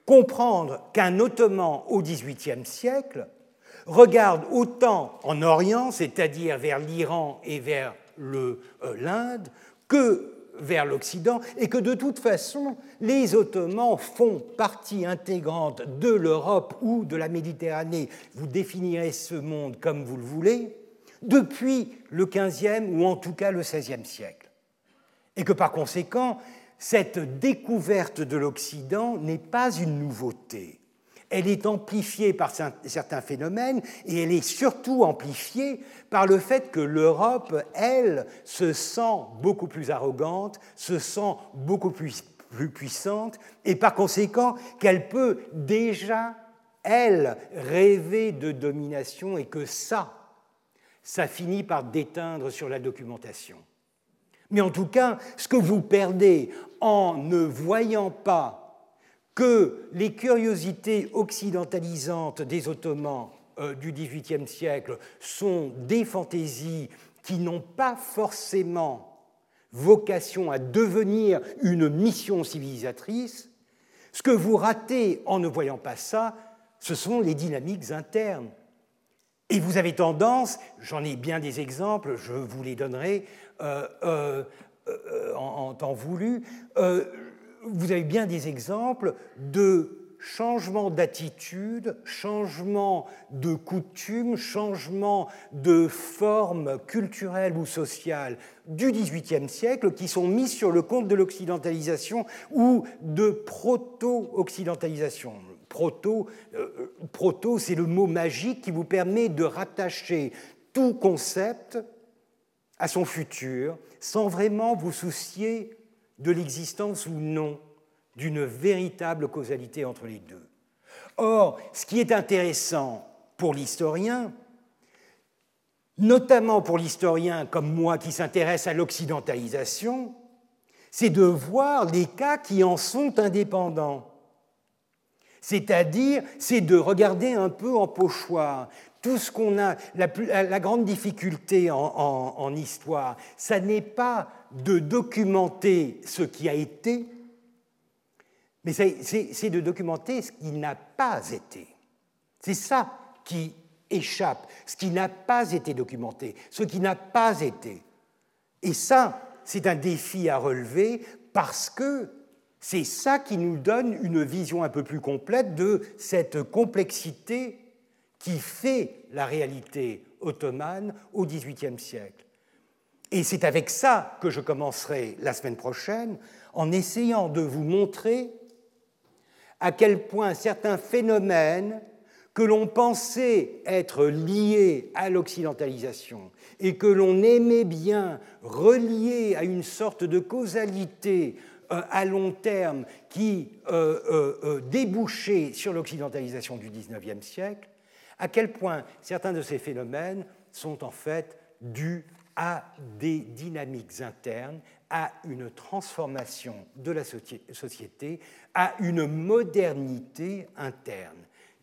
comprendre qu'un Ottoman au XVIIIe siècle regarde autant en Orient, c'est-à-dire vers l'Iran et vers euh, l'Inde, que vers l'Occident, et que de toute façon, les Ottomans font partie intégrante de l'Europe ou de la Méditerranée, vous définirez ce monde comme vous le voulez, depuis le XVe ou en tout cas le XVIe siècle. Et que par conséquent, cette découverte de l'Occident n'est pas une nouveauté elle est amplifiée par certains phénomènes et elle est surtout amplifiée par le fait que l'Europe, elle, se sent beaucoup plus arrogante, se sent beaucoup plus, puissante et par conséquent qu'elle peut déjà, elle, rêver de domination et que ça, ça finit par déteindre sur la documentation. Mais en tout cas, ce que vous perdez en ne voyant pas que les curiosités occidentalisantes des Ottomans euh, du XVIIIe siècle sont des fantaisies qui n'ont pas forcément vocation à devenir une mission civilisatrice, ce que vous ratez en ne voyant pas ça, ce sont les dynamiques internes. Et vous avez tendance, j'en ai bien des exemples, je vous les donnerai euh, euh, en, temps voulu, vous avez bien des exemples de changement d'attitude, changement de coutume, changement de forme culturelle ou sociale du XVIIIe siècle qui sont mis sur le compte de l'occidentalisation ou de proto-occidentalisation. Proto, euh, proto c'est le mot magique qui vous permet de rattacher tout concept à son futur sans vraiment vous soucier de l'existence ou non d'une véritable causalité entre les deux. Or, ce qui est intéressant pour l'historien, notamment pour l'historien comme moi qui s'intéresse à l'occidentalisation, c'est de voir les cas qui en sont indépendants. C'est-à-dire, c'est de regarder un peu en pochoir. Tout ce qu'on a, la, grande difficulté en, en histoire, ça n'est pas de documenter ce qui a été, mais c'est de documenter ce qui n'a pas été. C'est ça qui échappe, ce qui n'a pas été documenté, ce qui n'a pas été. Et ça, c'est un défi à relever parce que c'est ça qui nous donne une vision un peu plus complète de cette complexité qui fait la réalité ottomane au XVIIIe siècle. Et c'est avec ça que je commencerai la semaine prochaine, en essayant de vous montrer à quel point certains phénomènes que l'on pensait être liés à l'occidentalisation et que l'on aimait bien relier à une sorte de causalité euh, à long terme qui euh, euh, débouchait sur l'occidentalisation du XIXe siècle, à quel point certains de ces phénomènes sont en fait dus à des dynamiques internes, à une transformation de la société, à une modernité interne.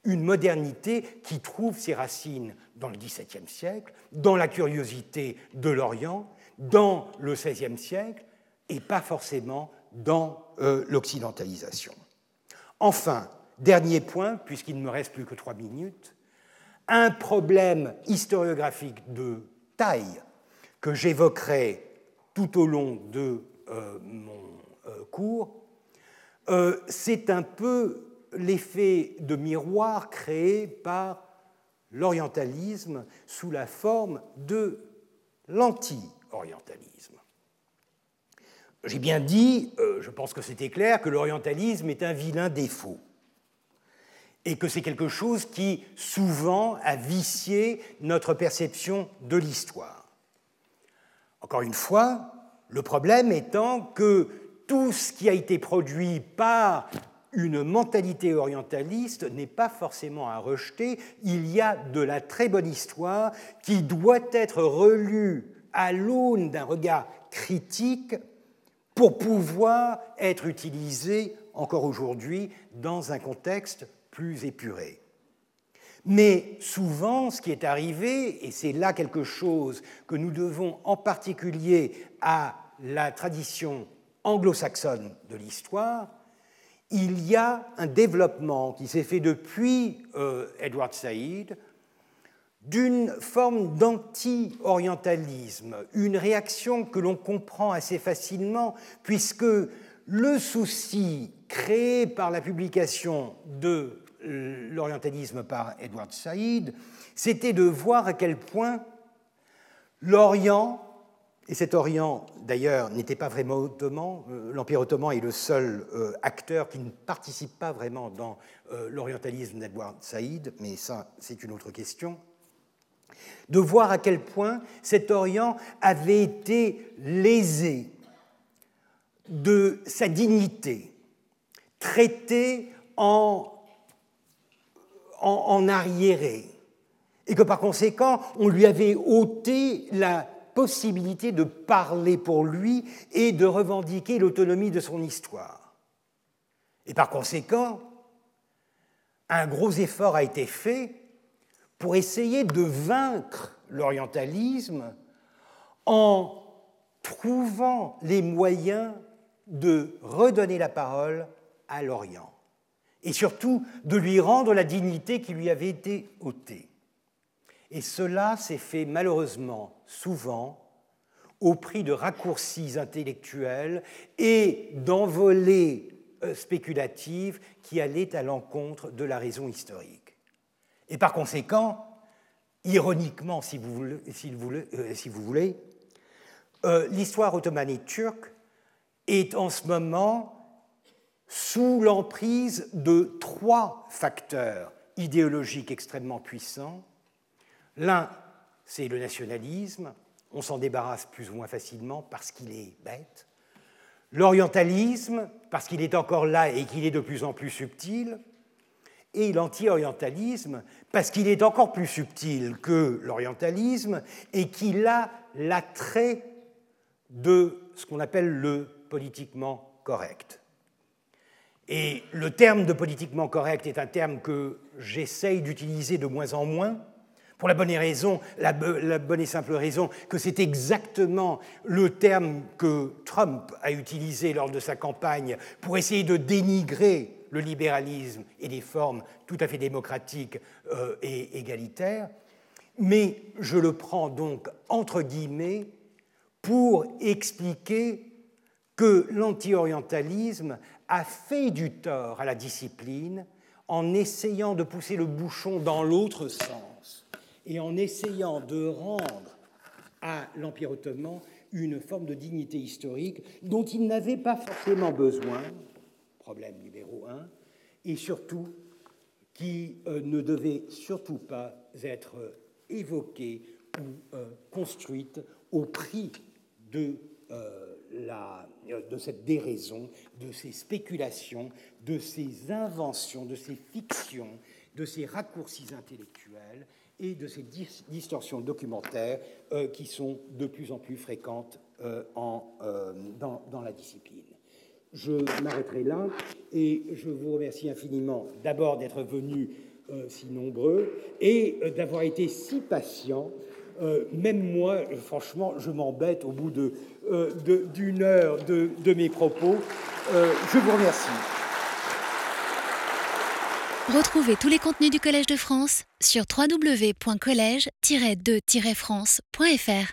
Une modernité qui trouve ses racines dans le XVIIe siècle, dans la curiosité de l'Orient, dans le XVIe siècle, et pas forcément dans euh, l'occidentalisation. Enfin, dernier point, puisqu'il ne me reste plus que trois minutes, un problème historiographique de taille que j'évoquerai tout au long de euh, mon euh, cours, c'est un peu l'effet de miroir créé par l'orientalisme sous la forme de l'anti-orientalisme. J'ai bien dit, euh, je pense que c'était clair, que l'orientalisme est un vilain défaut et que c'est quelque chose qui souvent a vicié notre perception de l'histoire. Encore une fois, le problème étant que tout ce qui a été produit par une mentalité orientaliste n'est pas forcément à rejeter. Il y a de la très bonne histoire qui doit être relue à l'aune d'un regard critique pour pouvoir être utilisé encore aujourd'hui dans un contexte plus épuré. Mais souvent, ce qui est arrivé, et c'est là quelque chose que nous devons en particulier à la tradition anglo-saxonne de l'histoire, il y a un développement qui s'est fait depuis euh, Edward Said d'une forme d'anti-orientalisme, une réaction que l'on comprend assez facilement, puisque le souci créé par la publication de l'orientalisme par Edward Said, c'était de voir à quel point l'Orient, et cet Orient d'ailleurs n'était pas vraiment ottoman, euh, l'Empire ottoman est le seul euh, acteur qui ne participe pas vraiment dans euh, l'orientalisme d'Edward Said, mais ça c'est une autre question, de voir à quel point cet Orient avait été lésé de sa dignité, traité en, en, arriéré, et que par conséquent, on lui avait ôté la possibilité de parler pour lui et de revendiquer l'autonomie de son histoire. Et par conséquent, un gros effort a été fait pour essayer de vaincre l'orientalisme en trouvant les moyens de redonner la parole à l'Orient et surtout de lui rendre la dignité qui lui avait été ôtée. Et cela s'est fait malheureusement souvent au prix de raccourcis intellectuels et d'envolées euh, spéculatives qui allaient à l'encontre de la raison historique. Et par conséquent, ironiquement, si vous voulez, euh, euh, l'histoire ottomane et turque est en ce moment sous l'emprise de trois facteurs idéologiques extrêmement puissants. L'un, c'est le nationalisme, on s'en débarrasse plus ou moins facilement parce qu'il est bête. l'orientalisme, parce qu'il est encore là et qu'il est de plus en plus subtil, et l'anti-orientalisme, parce qu'il est encore plus subtil que l'orientalisme et qu'il a l'attrait de ce qu'on appelle le politiquement correct. Et le terme de politiquement correct est un terme que j'essaye d'utiliser de moins en moins, pour la bonne, et simple raison que c'est exactement le terme que Trump a utilisé lors de sa campagne pour essayer de dénigrer le libéralisme et des formes tout à fait démocratiques euh, et égalitaires. Mais je le prends donc entre guillemets pour expliquer que l'anti-orientalisme a fait du tort à la discipline en essayant de pousser le bouchon dans l'autre sens et en essayant de rendre à l'Empire ottoman une forme de dignité historique dont il n'avait pas forcément besoin, problème numéro un, et surtout qui euh, ne devait surtout pas être évoquée ou euh, construite au prix de, euh, la, de cette déraison, de ces spéculations, de ces inventions, de ces fictions, de ces raccourcis intellectuels et de ces distorsions documentaires euh, qui sont de plus en plus fréquentes euh, en, dans, dans, la discipline. Je m'arrêterai là et je vous remercie infiniment d'abord d'être venus si nombreux et d'avoir été si patients euh, même moi, franchement, je m'embête au bout d'une euh, de, heure de, de, mes propos. Euh, je vous remercie. Retrouvez tous les contenus du Collège de France sur www.colège-2-france.fr.